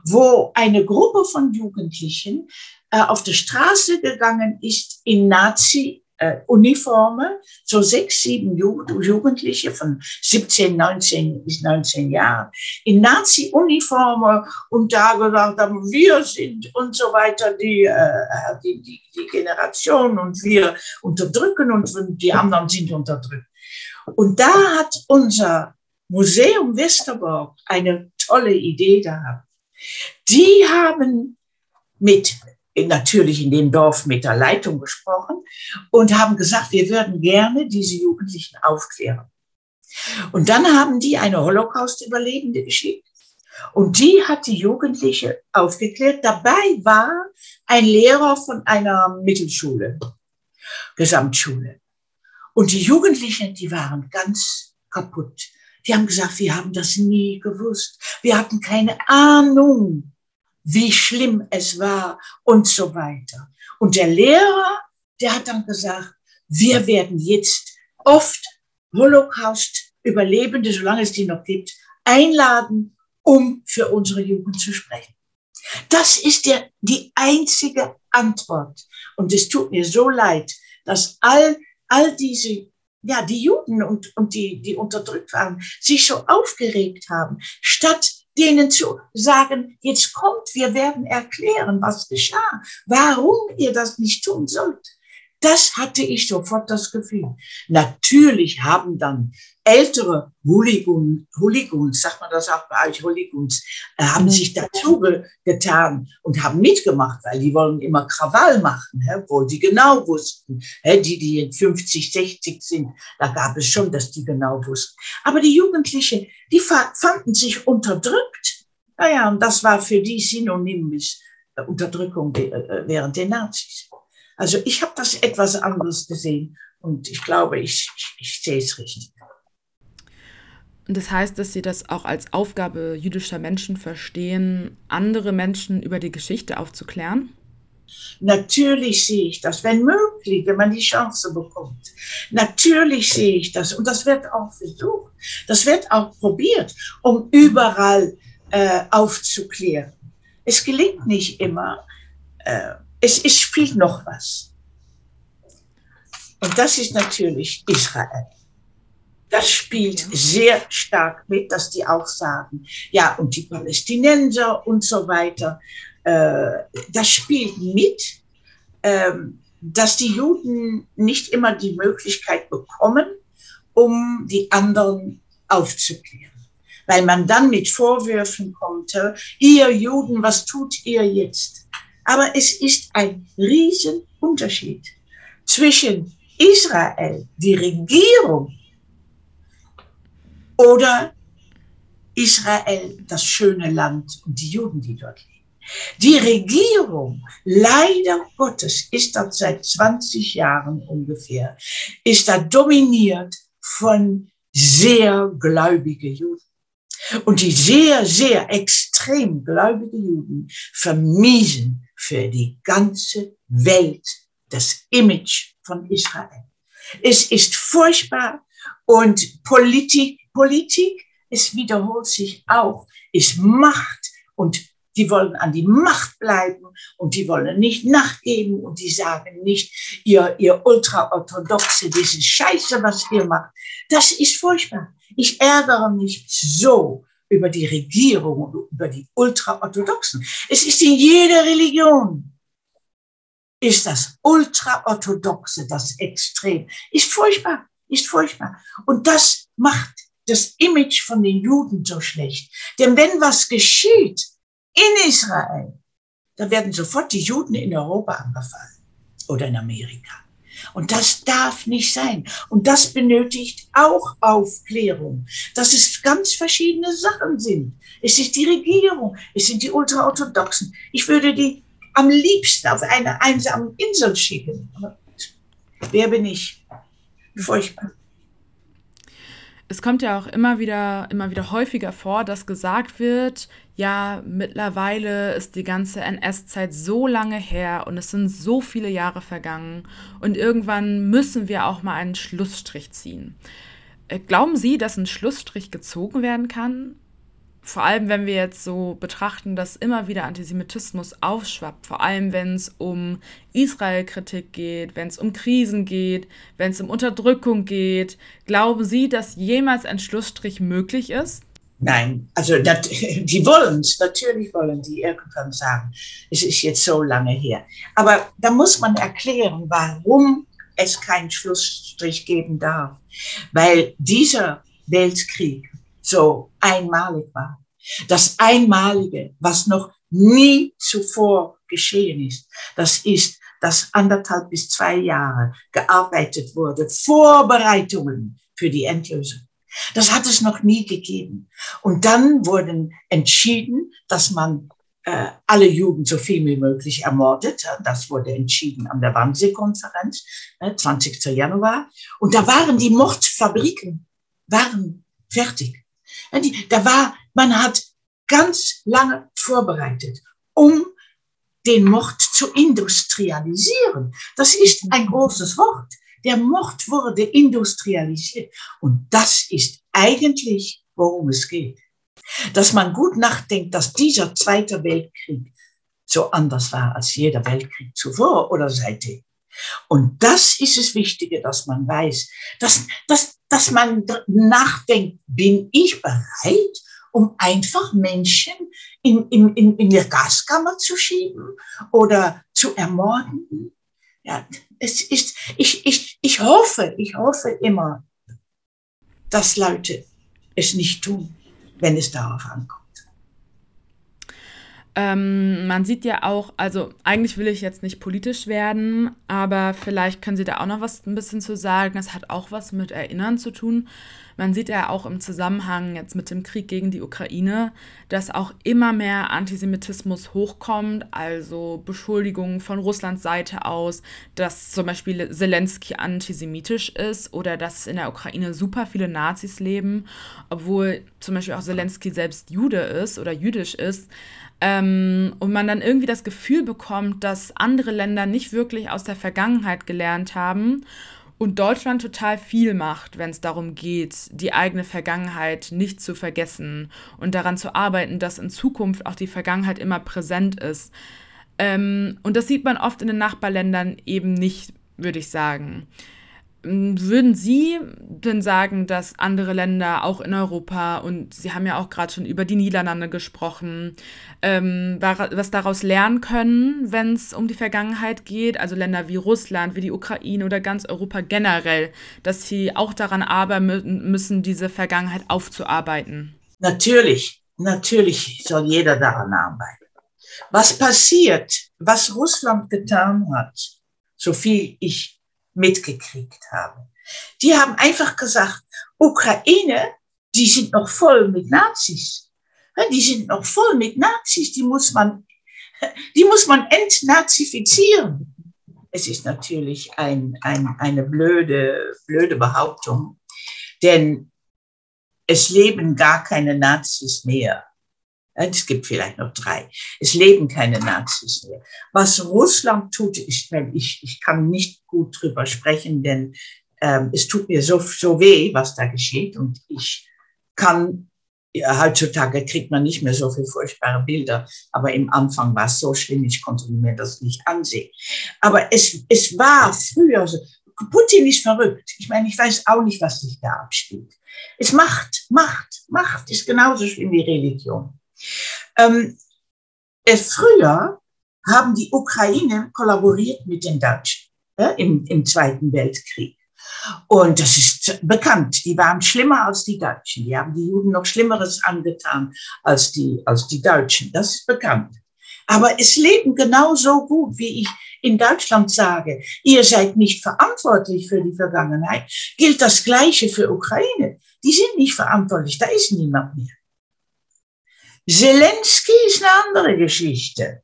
[SPEAKER 3] wo eine Gruppe von Jugendlichen äh, auf die Straße gegangen ist in Nazi äh, Uniforme, so sechs, sieben Jugendliche von 17, 19 bis 19 Jahren in Nazi-Uniforme und da gesagt haben, wir sind und so weiter die, äh, die, die, die Generation und wir unterdrücken und die anderen sind unterdrückt. Und da hat unser Museum Westerbork eine tolle Idee gehabt. Die haben mit, natürlich in dem Dorf mit der Leitung gesprochen und haben gesagt, wir würden gerne diese Jugendlichen aufklären. Und dann haben die eine Holocaust-Überlebende geschickt und die hat die Jugendliche aufgeklärt. Dabei war ein Lehrer von einer Mittelschule, Gesamtschule. Und die Jugendlichen, die waren ganz kaputt. Die haben gesagt, wir haben das nie gewusst. Wir hatten keine Ahnung, wie schlimm es war und so weiter. Und der Lehrer, der hat dann gesagt, wir werden jetzt oft Holocaust-Überlebende, solange es die noch gibt, einladen, um für unsere Jugend zu sprechen. Das ist der, die einzige Antwort. Und es tut mir so leid, dass all, all diese ja, die Juden und, und die, die unterdrückt waren, sich so aufgeregt haben, statt denen zu sagen, jetzt kommt, wir werden erklären, was geschah, warum ihr das nicht tun sollt. Das hatte ich sofort das Gefühl. Natürlich haben dann ältere Hooligans, Hooligans, sagt man das auch bei euch, Hooligans, äh, haben mhm. sich dazu getan und haben mitgemacht, weil die wollen immer Krawall machen, hä, obwohl die genau wussten, hä, die, die 50, 60 sind, da gab es schon, dass die genau wussten. Aber die Jugendlichen, die fanden sich unterdrückt. Naja, und das war für die synonym mit äh, Unterdrückung äh, während der Nazis. Also ich habe das etwas anderes gesehen und ich glaube, ich, ich, ich sehe es richtig.
[SPEAKER 2] Das heißt, dass Sie das auch als Aufgabe jüdischer Menschen verstehen, andere Menschen über die Geschichte aufzuklären?
[SPEAKER 3] Natürlich sehe ich das, wenn möglich, wenn man die Chance bekommt. Natürlich sehe ich das und das wird auch versucht, das wird auch probiert, um überall äh, aufzuklären. Es gelingt nicht immer. Äh, es, es spielt noch was. Und das ist natürlich Israel. Das spielt sehr stark mit, dass die auch sagen, ja, und die Palästinenser und so weiter. Äh, das spielt mit, äh, dass die Juden nicht immer die Möglichkeit bekommen, um die anderen aufzuklären. Weil man dann mit Vorwürfen kommt, ihr Juden, was tut ihr jetzt? Aber es ist ein Riesenunterschied zwischen Israel, die Regierung, oder Israel, das schöne Land und die Juden, die dort leben. Die Regierung, leider Gottes, ist dort seit 20 Jahren ungefähr, ist da dominiert von sehr gläubige Juden. Und die sehr, sehr extrem gläubige Juden vermiesen für die ganze Welt das Image von Israel. Es ist furchtbar und Politik, Politik, es wiederholt sich auch, ist Macht und die wollen an die Macht bleiben und die wollen nicht nachgeben und die sagen nicht, ihr, ihr Ultraorthodoxe, diese Scheiße, was ihr macht. Das ist furchtbar. Ich ärgere mich so über die Regierung und über die Ultraorthodoxen. Es ist in jeder Religion ist das Ultraorthodoxe, das Extrem, ist furchtbar, ist furchtbar. Und das macht das Image von den Juden so schlecht. Denn wenn was geschieht in Israel, dann werden sofort die Juden in Europa angefallen oder in Amerika. Und das darf nicht sein. Und das benötigt auch Aufklärung, dass es ganz verschiedene Sachen sind. Es ist die Regierung, es sind die Ultraorthodoxen. Ich würde die am liebsten auf eine einsame Insel schicken. Wer bin ich? Furchtbar
[SPEAKER 2] es kommt ja auch immer wieder, immer wieder häufiger vor, dass gesagt wird, ja, mittlerweile ist die ganze NS-Zeit so lange her und es sind so viele Jahre vergangen und irgendwann müssen wir auch mal einen Schlussstrich ziehen. Äh, glauben Sie, dass ein Schlussstrich gezogen werden kann? Vor allem wenn wir jetzt so betrachten, dass immer wieder Antisemitismus aufschwappt, vor allem wenn es um Israel-Kritik geht, wenn es um Krisen geht, wenn es um Unterdrückung geht, glauben Sie, dass jemals ein Schlussstrich möglich ist?
[SPEAKER 3] Nein, also das, <laughs> die wollen es, natürlich wollen die irgendwann sagen, es ist jetzt so lange her. Aber da muss man erklären, warum es keinen Schlussstrich geben darf. Weil dieser Weltkrieg so einmalig war. Das Einmalige, was noch nie zuvor geschehen ist, das ist, dass anderthalb bis zwei Jahre gearbeitet wurde, Vorbereitungen für die Endlösung. Das hat es noch nie gegeben. Und dann wurden entschieden, dass man äh, alle Juden so viel wie möglich ermordet. Das wurde entschieden an der Wannsee-Konferenz, äh, 20. Januar. Und da waren die Mordfabriken, waren fertig. Da war, man hat ganz lange vorbereitet, um den Mord zu industrialisieren. Das ist ein großes Wort. Der Mord wurde industrialisiert. Und das ist eigentlich, worum es geht. Dass man gut nachdenkt, dass dieser Zweite Weltkrieg so anders war als jeder Weltkrieg zuvor oder seitdem. Und das ist das Wichtige, dass man weiß, dass, dass, dass man nachdenkt, bin ich bereit, um einfach Menschen in, in, in, in die Gaskammer zu schieben oder zu ermorden? Ja, es ist, ich, ich, ich hoffe, ich hoffe immer, dass Leute es nicht tun, wenn es darauf ankommt.
[SPEAKER 2] Ähm, man sieht ja auch, also eigentlich will ich jetzt nicht politisch werden, aber vielleicht können Sie da auch noch was ein bisschen zu sagen. Es hat auch was mit Erinnern zu tun. Man sieht ja auch im Zusammenhang jetzt mit dem Krieg gegen die Ukraine, dass auch immer mehr Antisemitismus hochkommt, also Beschuldigungen von Russlands Seite aus, dass zum Beispiel Zelensky antisemitisch ist oder dass in der Ukraine super viele Nazis leben, obwohl zum Beispiel auch Zelensky selbst Jude ist oder jüdisch ist. Ähm, und man dann irgendwie das Gefühl bekommt, dass andere Länder nicht wirklich aus der Vergangenheit gelernt haben und Deutschland total viel macht, wenn es darum geht, die eigene Vergangenheit nicht zu vergessen und daran zu arbeiten, dass in Zukunft auch die Vergangenheit immer präsent ist. Ähm, und das sieht man oft in den Nachbarländern eben nicht, würde ich sagen. Würden Sie denn sagen, dass andere Länder, auch in Europa, und Sie haben ja auch gerade schon über die Niederlande gesprochen, ähm, was daraus lernen können, wenn es um die Vergangenheit geht? Also Länder wie Russland, wie die Ukraine oder ganz Europa generell, dass sie auch daran arbeiten müssen, diese Vergangenheit aufzuarbeiten?
[SPEAKER 3] Natürlich, natürlich soll jeder daran arbeiten. Was passiert, was Russland getan hat, so viel ich mitgekriegt habe. Die haben einfach gesagt, Ukraine, die sind noch voll mit Nazis. Die sind noch voll mit Nazis, die muss man, <laughs> die muss man entnazifizieren. Es ist natürlich ein, ein, eine blöde, blöde Behauptung, denn es leben gar keine Nazis mehr. Es gibt vielleicht noch drei. Es leben keine Nazis mehr. Was Russland tut, wenn ich, ich kann nicht gut drüber sprechen, denn ähm, es tut mir so, so weh, was da geschieht. Und ich kann, ja, heutzutage kriegt man nicht mehr so viele furchtbare Bilder, aber im Anfang war es so schlimm, ich konnte mir das nicht ansehen. Aber es, es war früher so, Putin ist verrückt. Ich meine, ich weiß auch nicht, was sich da abspielt. Es macht, Macht, Macht ist genauso schlimm wie Religion. Ähm, äh, früher haben die Ukraine kollaboriert mit den Deutschen äh, im, im Zweiten Weltkrieg. Und das ist bekannt. Die waren schlimmer als die Deutschen. Die haben die Juden noch Schlimmeres angetan als die, als die Deutschen. Das ist bekannt. Aber es leben genauso gut, wie ich in Deutschland sage, ihr seid nicht verantwortlich für die Vergangenheit, gilt das Gleiche für Ukraine. Die sind nicht verantwortlich, da ist niemand mehr. Zelensky ist eine andere Geschichte.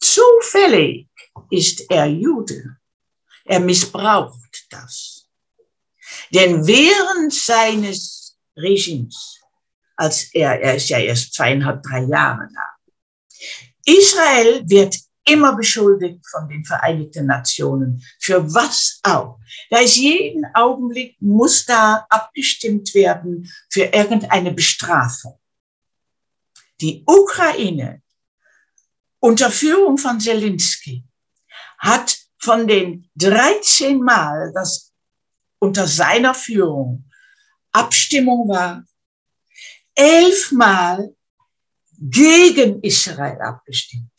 [SPEAKER 3] Zufällig ist er Jude. Er missbraucht das. Denn während seines Regimes, als er, er ist ja erst zweieinhalb, drei Jahre da, Israel wird immer beschuldigt von den Vereinigten Nationen. Für was auch? Da ist jeden Augenblick, muss da abgestimmt werden für irgendeine Bestrafung. Die Ukraine unter Führung von Zelensky hat von den 13 Mal, das unter seiner Führung Abstimmung war, elfmal gegen Israel abgestimmt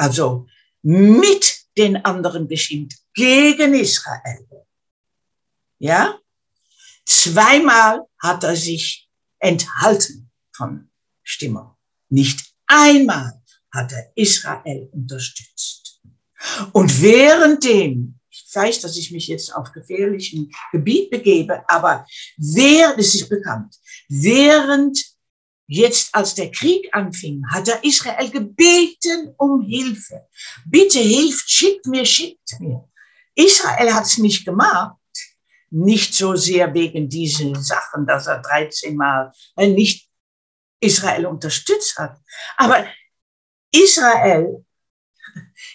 [SPEAKER 3] also mit den anderen bestimmt, gegen Israel. Ja? Zweimal hat er sich enthalten von Stimmung. Nicht einmal hat er Israel unterstützt. Und währenddem, ich weiß, dass ich mich jetzt auf gefährlichem Gebiet begebe, aber wer, das ist bekannt, während Jetzt, als der Krieg anfing, hat er Israel gebeten um Hilfe. Bitte hilft, schickt mir, schickt mir. Israel hat es nicht gemacht. Nicht so sehr wegen diesen Sachen, dass er 13 Mal nicht Israel unterstützt hat. Aber Israel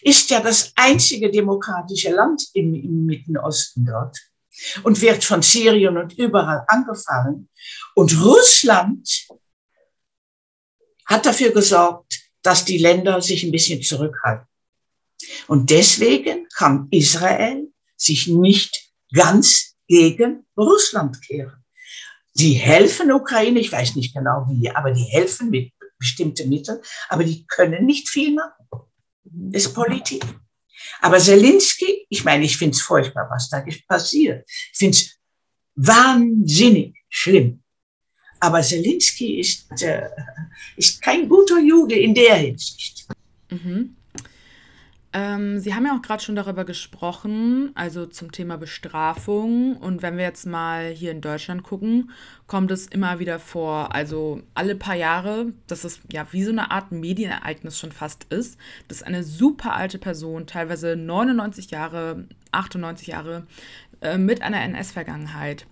[SPEAKER 3] ist ja das einzige demokratische Land im, im Mitten Osten dort und wird von Syrien und überall angefallen. Und Russland hat dafür gesorgt, dass die Länder sich ein bisschen zurückhalten. Und deswegen kann Israel sich nicht ganz gegen Russland kehren. Die helfen Ukraine, ich weiß nicht genau wie, aber die helfen mit bestimmten Mitteln, aber die können nicht viel machen. Das ist Politik. Aber Zelensky, ich meine, ich finde es furchtbar, was da passiert. Ich finde es wahnsinnig schlimm. Aber Zelensky ist, äh, ist kein guter Jude in der Hinsicht.
[SPEAKER 2] Mhm. Ähm, Sie haben ja auch gerade schon darüber gesprochen, also zum Thema Bestrafung. Und wenn wir jetzt mal hier in Deutschland gucken, kommt es immer wieder vor, also alle paar Jahre, dass es ja wie so eine Art Medienereignis schon fast ist, dass eine super alte Person, teilweise 99 Jahre, 98 Jahre, äh, mit einer NS-Vergangenheit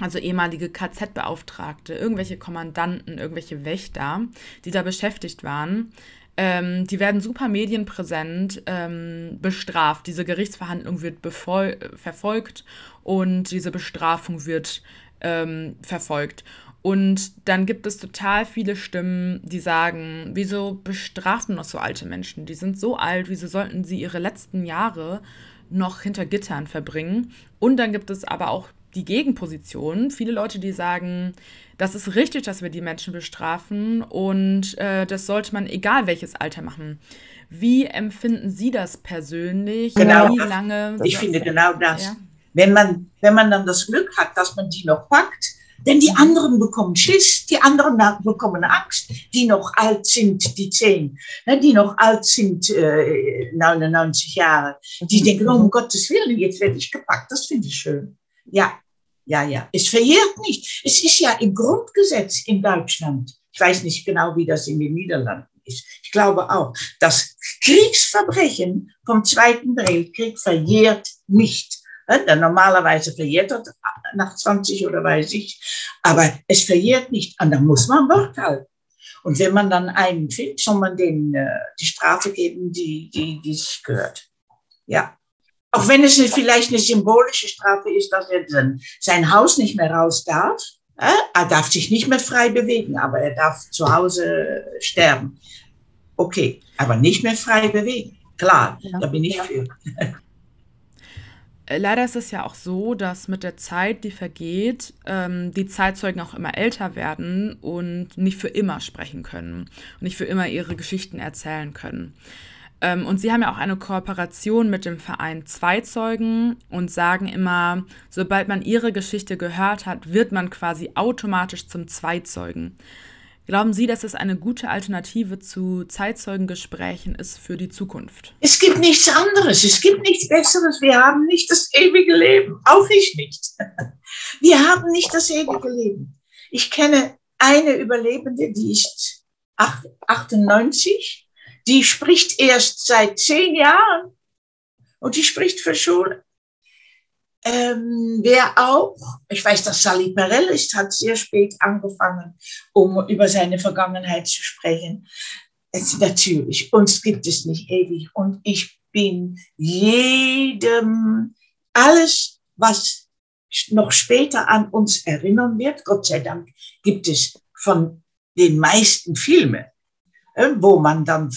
[SPEAKER 2] also ehemalige KZ-Beauftragte, irgendwelche Kommandanten, irgendwelche Wächter, die da beschäftigt waren, ähm, die werden super medienpräsent ähm, bestraft. Diese Gerichtsverhandlung wird verfolgt und diese Bestrafung wird ähm, verfolgt. Und dann gibt es total viele Stimmen, die sagen, wieso bestrafen noch so alte Menschen? Die sind so alt, wieso sollten sie ihre letzten Jahre noch hinter Gittern verbringen? Und dann gibt es aber auch die Gegenposition. Viele Leute, die sagen, das ist richtig, dass wir die Menschen bestrafen und äh, das sollte man egal welches Alter machen. Wie empfinden Sie das persönlich?
[SPEAKER 3] Genau,
[SPEAKER 2] Wie lange?
[SPEAKER 3] Ich finde genau das. Ja? Wenn, man, wenn man dann das Glück hat, dass man die noch packt, denn die anderen bekommen Schiss, die anderen bekommen Angst, die noch alt sind, die zehn, ne, die noch alt sind, äh, 99 Jahre, die denken, oh, um Gottes Willen, jetzt werde ich gepackt, das finde ich schön. Ja, ja, ja. Es verjährt nicht. Es ist ja im Grundgesetz in Deutschland. Ich weiß nicht genau, wie das in den Niederlanden ist. Ich glaube auch, das Kriegsverbrechen vom Zweiten Weltkrieg verjährt nicht. Normalerweise verjährt das nach 20 oder weiß ich. Aber es verjährt nicht. Und da muss man Wort halten. Und wenn man dann einen findet, soll man denen äh, die Strafe geben, die, die, die sich gehört. Ja. Auch wenn es vielleicht eine symbolische Strafe ist, dass er sein, sein Haus nicht mehr raus darf. Äh? Er darf sich nicht mehr frei bewegen, aber er darf zu Hause sterben. Okay, aber nicht mehr frei bewegen. Klar, ja. da bin ich für.
[SPEAKER 2] Äh, leider ist es ja auch so, dass mit der Zeit, die vergeht, ähm, die Zeitzeugen auch immer älter werden und nicht für immer sprechen können und nicht für immer ihre Geschichten erzählen können. Ähm, und sie haben ja auch eine Kooperation mit dem Verein Zweizeugen und sagen immer, sobald man ihre Geschichte gehört hat, wird man quasi automatisch zum Zweizeugen. Glauben Sie, dass es eine gute Alternative zu Zeitzeugengesprächen ist für die Zukunft?
[SPEAKER 3] Es gibt nichts anderes. Es gibt nichts Besseres. Wir haben nicht das ewige Leben. Auch ich nicht. <laughs> Wir haben nicht das ewige Leben. Ich kenne eine Überlebende, die ist 98. Die spricht erst seit zehn Jahren. Und die spricht für Schule. Ähm, wer auch, ich weiß, dass Sally Perel ist, hat sehr spät angefangen, um über seine Vergangenheit zu sprechen. Es, natürlich, uns gibt es nicht ewig. Und ich bin jedem, alles, was noch später an uns erinnern wird, Gott sei Dank gibt es von den meisten Filme, äh, wo man dann,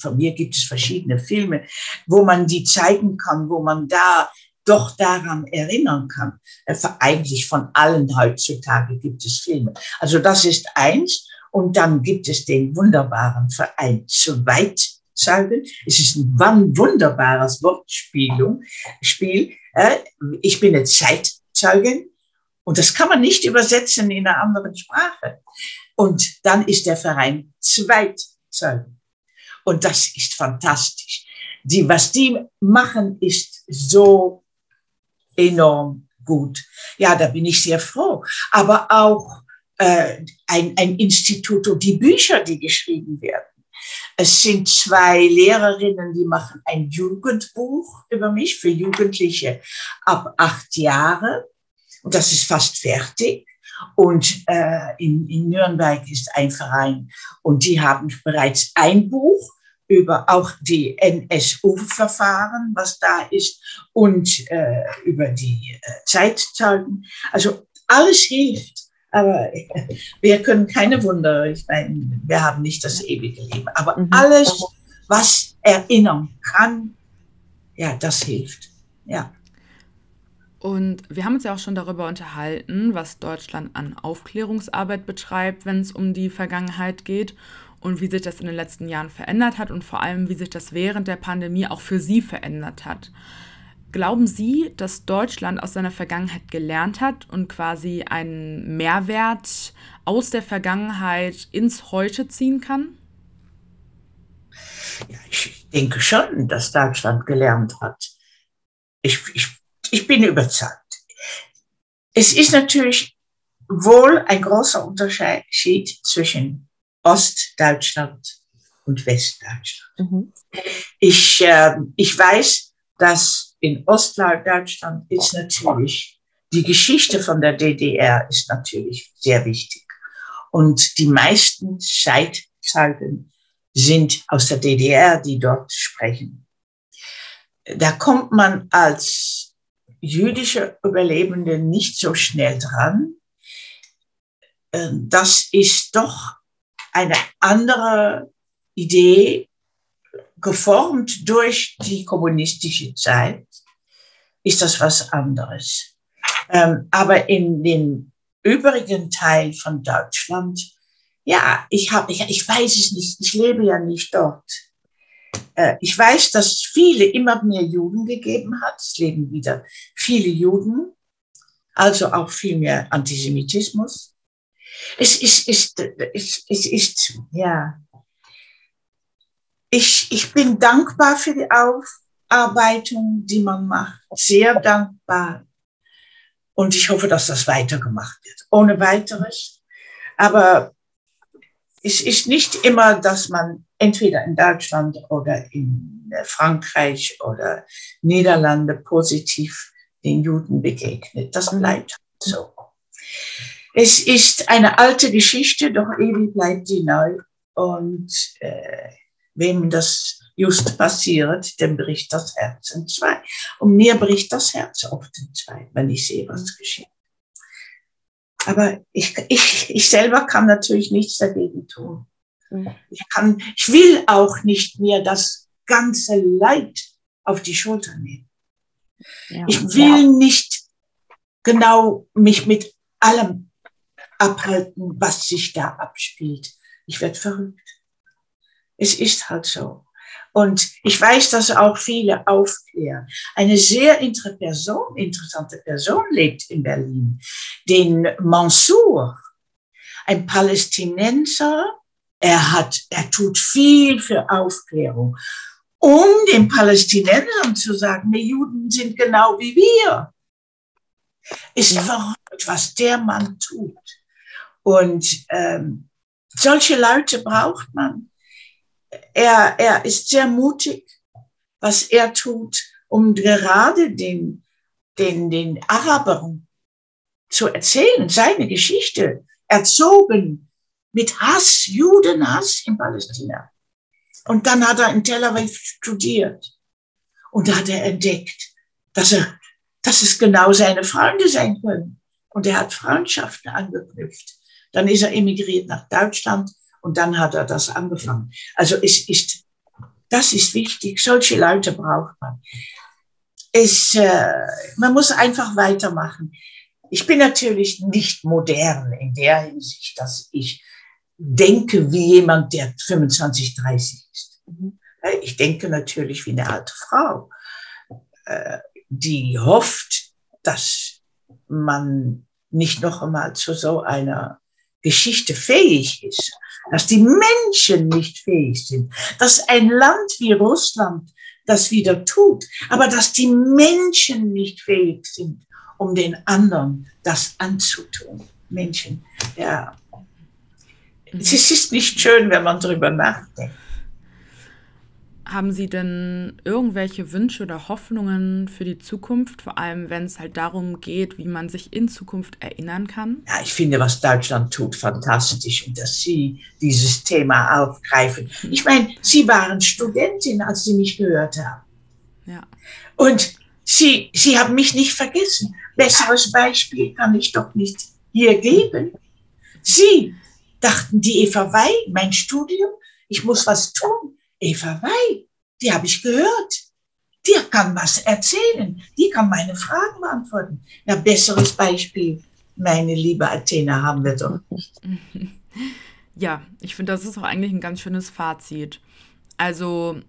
[SPEAKER 3] von mir gibt es verschiedene Filme, wo man die zeigen kann, wo man da doch daran erinnern kann. Äh, eigentlich von allen heutzutage gibt es Filme. Also das ist eins. Und dann gibt es den wunderbaren Verein Zweitzeugen. Es ist ein wunderbares Wortspiel. Spiel. Äh, ich bin eine Zeitzeugin. Und das kann man nicht übersetzen in einer anderen Sprache. Und dann ist der Verein Zweitzeugen. Und das ist fantastisch. Die, was die machen, ist so enorm gut. Ja, da bin ich sehr froh. Aber auch äh, ein, ein Institut und die Bücher, die geschrieben werden. Es sind zwei Lehrerinnen, die machen ein Jugendbuch über mich für Jugendliche ab acht Jahre. Und das ist fast fertig. Und äh, in, in Nürnberg ist ein Verein und die haben bereits ein Buch über auch die NSU-Verfahren, was da ist, und äh, über die äh, Zeitzeugen. Also alles hilft. Aber <laughs> wir können keine Wunder, ich meine, wir haben nicht das ewige Leben. Aber mhm. alles, was erinnern kann, ja, das hilft. Ja.
[SPEAKER 2] Und wir haben uns ja auch schon darüber unterhalten, was Deutschland an Aufklärungsarbeit betreibt, wenn es um die Vergangenheit geht und wie sich das in den letzten Jahren verändert hat und vor allem, wie sich das während der Pandemie auch für Sie verändert hat. Glauben Sie, dass Deutschland aus seiner Vergangenheit gelernt hat und quasi einen Mehrwert aus der Vergangenheit ins Heute ziehen kann?
[SPEAKER 3] Ja, ich denke schon, dass Deutschland gelernt hat. Ich, ich, ich bin überzeugt. Es ist natürlich wohl ein großer Unterschied zwischen Ostdeutschland und Westdeutschland. Mhm. Ich, äh, ich weiß, dass in Ostdeutschland ist natürlich die Geschichte von der DDR ist natürlich sehr wichtig. Und die meisten Zeitzeugen sind aus der DDR, die dort sprechen. Da kommt man als jüdische Überlebende nicht so schnell dran. Äh, das ist doch eine andere Idee, geformt durch die kommunistische Zeit, ist das was anderes. Ähm, aber in den übrigen Teil von Deutschland, ja, ich habe, ich, ich weiß es nicht, ich lebe ja nicht dort. Äh, ich weiß, dass viele immer mehr Juden gegeben hat. Es leben wieder viele Juden, also auch viel mehr Antisemitismus es ist, ist, es, es ist, ja. Ich, ich bin dankbar für die Aufarbeitung, die man macht. Sehr dankbar. Und ich hoffe, dass das weitergemacht wird. Ohne weiteres. Aber es ist nicht immer, dass man entweder in Deutschland oder in Frankreich oder Niederlande positiv den Juden begegnet. Das bleibt So. Es ist eine alte Geschichte, doch ewig bleibt sie neu. Und äh, wem das just passiert, dem bricht das Herz in zwei. Und mir bricht das Herz oft in zwei, wenn ich sehe, was geschieht. Aber ich, ich, ich selber kann natürlich nichts dagegen tun. Ich kann, ich will auch nicht mehr das ganze Leid auf die Schulter nehmen. Ja, ich will ja. nicht genau mich mit allem abhalten, was sich da abspielt. Ich werde verrückt. Es ist halt so. Und ich weiß, dass auch viele aufklären. Eine sehr Person, interessante Person lebt in Berlin, den Mansour, ein Palästinenser. Er hat, er tut viel für Aufklärung, um den Palästinensern zu sagen, die Juden sind genau wie wir. Ist verrückt, was der Mann tut. Und ähm, solche Leute braucht man. Er, er ist sehr mutig, was er tut, um gerade den, den, den Arabern zu erzählen, seine Geschichte, erzogen mit Hass, Judenhass in Palästina. Und dann hat er in Tel Aviv studiert. Und da hat er entdeckt, dass er, dass es genau seine Freunde sein können. Und er hat Freundschaften angeknüpft. Dann ist er emigriert nach Deutschland und dann hat er das angefangen. Also es ist, das ist wichtig. Solche Leute braucht man. Es, äh, man muss einfach weitermachen. Ich bin natürlich nicht modern in der Hinsicht, dass ich denke wie jemand, der 25, 30 ist. Mhm. Ich denke natürlich wie eine alte Frau, äh, die hofft, dass man nicht noch einmal zu so einer Geschichte fähig ist, dass die Menschen nicht fähig sind, dass ein Land wie Russland das wieder tut, aber dass die Menschen nicht fähig sind, um den anderen das anzutun. Menschen, ja. Es ist nicht schön, wenn man darüber nachdenkt.
[SPEAKER 2] Haben Sie denn irgendwelche Wünsche oder Hoffnungen für die Zukunft, vor allem wenn es halt darum geht, wie man sich in Zukunft erinnern kann?
[SPEAKER 3] Ja, ich finde, was Deutschland tut, fantastisch und dass Sie dieses Thema aufgreifen. Ich meine, Sie waren Studentin, als Sie mich gehört haben. Ja. Und Sie, Sie haben mich nicht vergessen. Besseres Beispiel kann ich doch nicht hier geben. Sie dachten, die Eva Wey, mein Studium, ich muss was tun Eva Wey, die habe ich gehört. Die kann was erzählen. Die kann meine Fragen beantworten. Ein besseres Beispiel, meine liebe Athena, haben wir doch nicht. <laughs>
[SPEAKER 2] Ja, ich finde, das ist auch eigentlich ein ganz schönes Fazit. Also,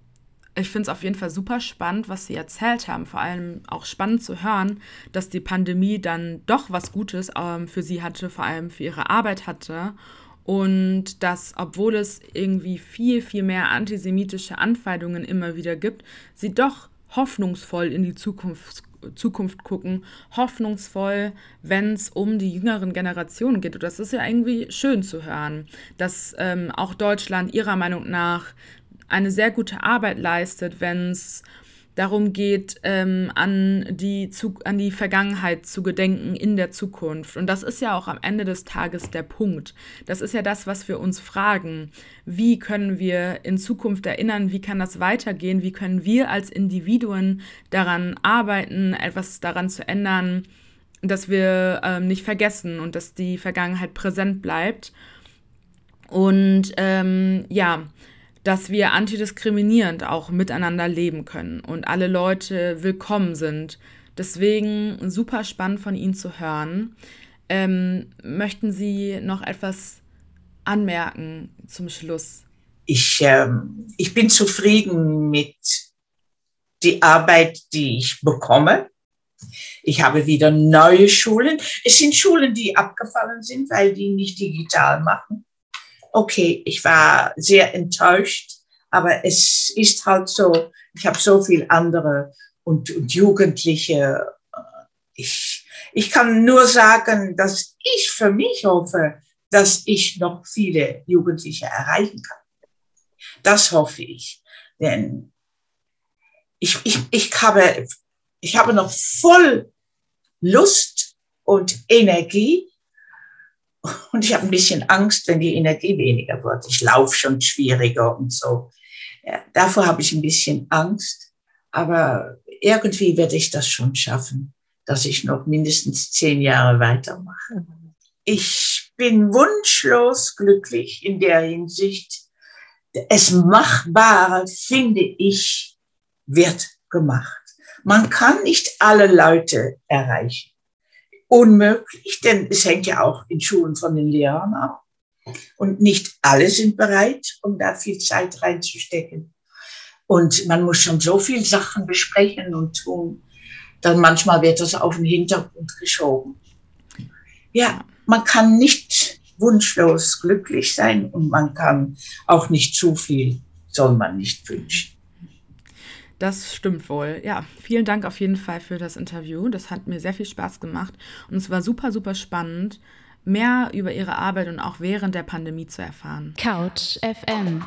[SPEAKER 2] ich finde es auf jeden Fall super spannend, was Sie erzählt haben. Vor allem auch spannend zu hören, dass die Pandemie dann doch was Gutes ähm, für Sie hatte, vor allem für Ihre Arbeit hatte und dass, obwohl es irgendwie viel, viel mehr antisemitische Anfeindungen immer wieder gibt, sie doch hoffnungsvoll in die Zukunft, Zukunft gucken, hoffnungsvoll, wenn es um die jüngeren Generationen geht. Und das ist ja irgendwie schön zu hören, dass ähm, auch Deutschland ihrer Meinung nach eine sehr gute Arbeit leistet, wenn es darum geht, ähm, an, die, zu, an die Vergangenheit zu gedenken in der Zukunft. Und das ist ja auch am Ende des Tages der Punkt. Das ist ja das, was wir uns fragen. Wie können wir in Zukunft erinnern? Wie kann das weitergehen? Wie können wir als Individuen daran arbeiten, etwas daran zu ändern, dass wir ähm, nicht vergessen und dass die Vergangenheit präsent bleibt? Und ähm, ja, dass wir antidiskriminierend auch miteinander leben können und alle Leute willkommen sind. Deswegen super spannend von Ihnen zu hören. Ähm, möchten Sie noch etwas anmerken zum Schluss?
[SPEAKER 3] Ich, ähm, ich bin zufrieden mit der Arbeit, die ich bekomme. Ich habe wieder neue Schulen. Es sind Schulen, die abgefallen sind, weil die nicht digital machen okay, ich war sehr enttäuscht, aber es ist halt so, ich habe so viel andere und, und Jugendliche. Äh, ich, ich kann nur sagen, dass ich für mich hoffe, dass ich noch viele Jugendliche erreichen kann. Das hoffe ich. Denn ich, ich, ich, habe, ich habe noch voll Lust, und Energie. Und ich habe ein bisschen Angst, wenn die Energie weniger wird. Ich laufe schon schwieriger und so. Ja, davor habe ich ein bisschen Angst. Aber irgendwie werde ich das schon schaffen, dass ich noch mindestens zehn Jahre weitermache. Ich bin wunschlos glücklich in der Hinsicht. Es Machbare, finde ich, wird gemacht. Man kann nicht alle Leute erreichen. Unmöglich, denn es hängt ja auch in Schulen von den Lehrern ab. Und nicht alle sind bereit, um da viel Zeit reinzustecken. Und man muss schon so viel Sachen besprechen und tun. Dann manchmal wird das auf den Hintergrund geschoben. Ja, man kann nicht wunschlos glücklich sein und man kann auch nicht zu viel, soll man nicht wünschen.
[SPEAKER 2] Das stimmt wohl. Ja, vielen Dank auf jeden Fall für das Interview. Das hat mir sehr viel Spaß gemacht und es war super, super spannend, mehr über Ihre Arbeit und auch während der Pandemie zu erfahren.
[SPEAKER 1] Couch FM.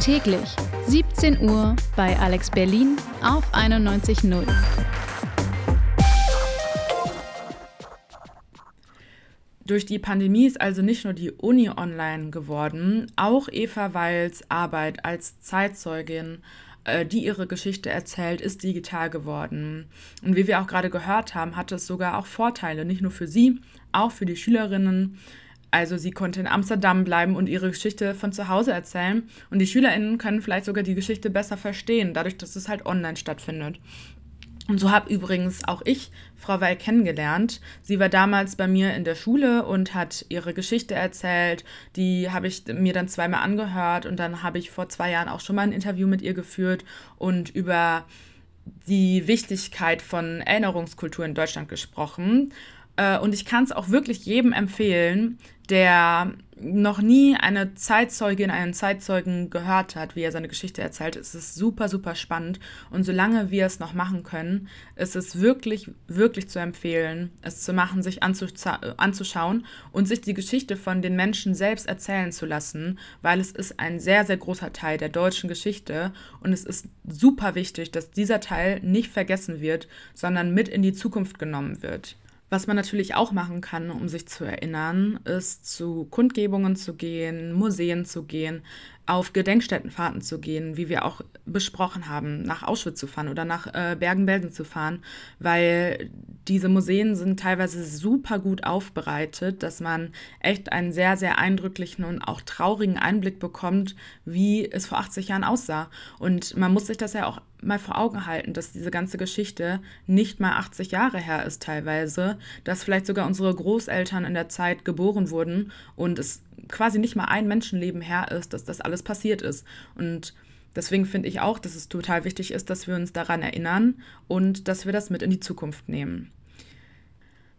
[SPEAKER 1] Täglich 17 Uhr bei Alex Berlin auf 91.0.
[SPEAKER 2] Durch die Pandemie ist also nicht nur die Uni online geworden, auch Eva Weils Arbeit als Zeitzeugin äh, die ihre Geschichte erzählt, ist digital geworden. Und wie wir auch gerade gehört haben, hat es sogar auch Vorteile, nicht nur für sie, auch für die Schülerinnen. Also sie konnte in Amsterdam bleiben und ihre Geschichte von zu Hause erzählen. Und die Schülerinnen können vielleicht sogar die Geschichte besser verstehen, dadurch, dass es halt online stattfindet. Und so habe übrigens auch ich Frau Weil kennengelernt. Sie war damals bei mir in der Schule und hat ihre Geschichte erzählt. Die habe ich mir dann zweimal angehört und dann habe ich vor zwei Jahren auch schon mal ein Interview mit ihr geführt und über die Wichtigkeit von Erinnerungskultur in Deutschland gesprochen. Äh, und ich kann es auch wirklich jedem empfehlen, der noch nie eine Zeitzeugin, einen Zeitzeugen gehört hat, wie er seine Geschichte erzählt, ist es super, super spannend. Und solange wir es noch machen können, ist es wirklich, wirklich zu empfehlen, es zu machen, sich anzuschauen und sich die Geschichte von den Menschen selbst erzählen zu lassen, weil es ist ein sehr, sehr großer Teil der deutschen Geschichte und es ist super wichtig, dass dieser Teil nicht vergessen wird, sondern mit in die Zukunft genommen wird. Was man natürlich auch machen kann, um sich zu erinnern, ist zu Kundgebungen zu gehen, Museen zu gehen, auf Gedenkstättenfahrten zu gehen, wie wir auch besprochen haben, nach Auschwitz zu fahren oder nach äh, Bergen-Belsen zu fahren, weil diese Museen sind teilweise super gut aufbereitet, dass man echt einen sehr, sehr eindrücklichen und auch traurigen Einblick bekommt, wie es vor 80 Jahren aussah. Und man muss sich das ja auch mal vor Augen halten, dass diese ganze Geschichte nicht mal 80 Jahre her ist teilweise, dass vielleicht sogar unsere Großeltern in der Zeit geboren wurden und es quasi nicht mal ein Menschenleben her ist, dass das alles passiert ist. Und deswegen finde ich auch, dass es total wichtig ist, dass wir uns daran erinnern und dass wir das mit in die Zukunft nehmen.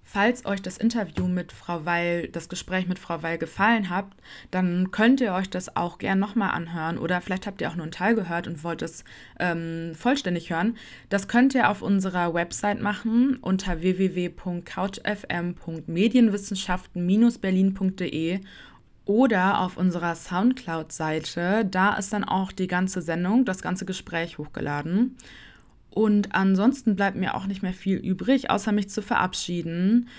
[SPEAKER 2] Falls euch das Interview mit Frau Weil, das Gespräch mit Frau Weil gefallen hat, dann könnt ihr euch das auch gern nochmal anhören oder vielleicht habt ihr auch nur einen Teil gehört und wollt es ähm, vollständig hören. Das könnt ihr auf unserer Website machen unter www.couchfm.medienwissenschaften-berlin.de oder auf unserer Soundcloud-Seite. Da ist dann auch die ganze Sendung, das ganze Gespräch hochgeladen. Und ansonsten bleibt mir auch nicht mehr viel übrig, außer mich zu verabschieden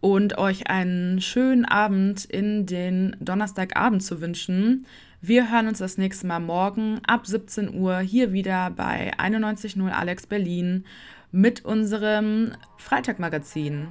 [SPEAKER 2] und euch einen schönen Abend in den Donnerstagabend zu wünschen. Wir hören uns das nächste Mal morgen ab 17 Uhr hier wieder bei 91.0 Alex Berlin mit unserem Freitagmagazin.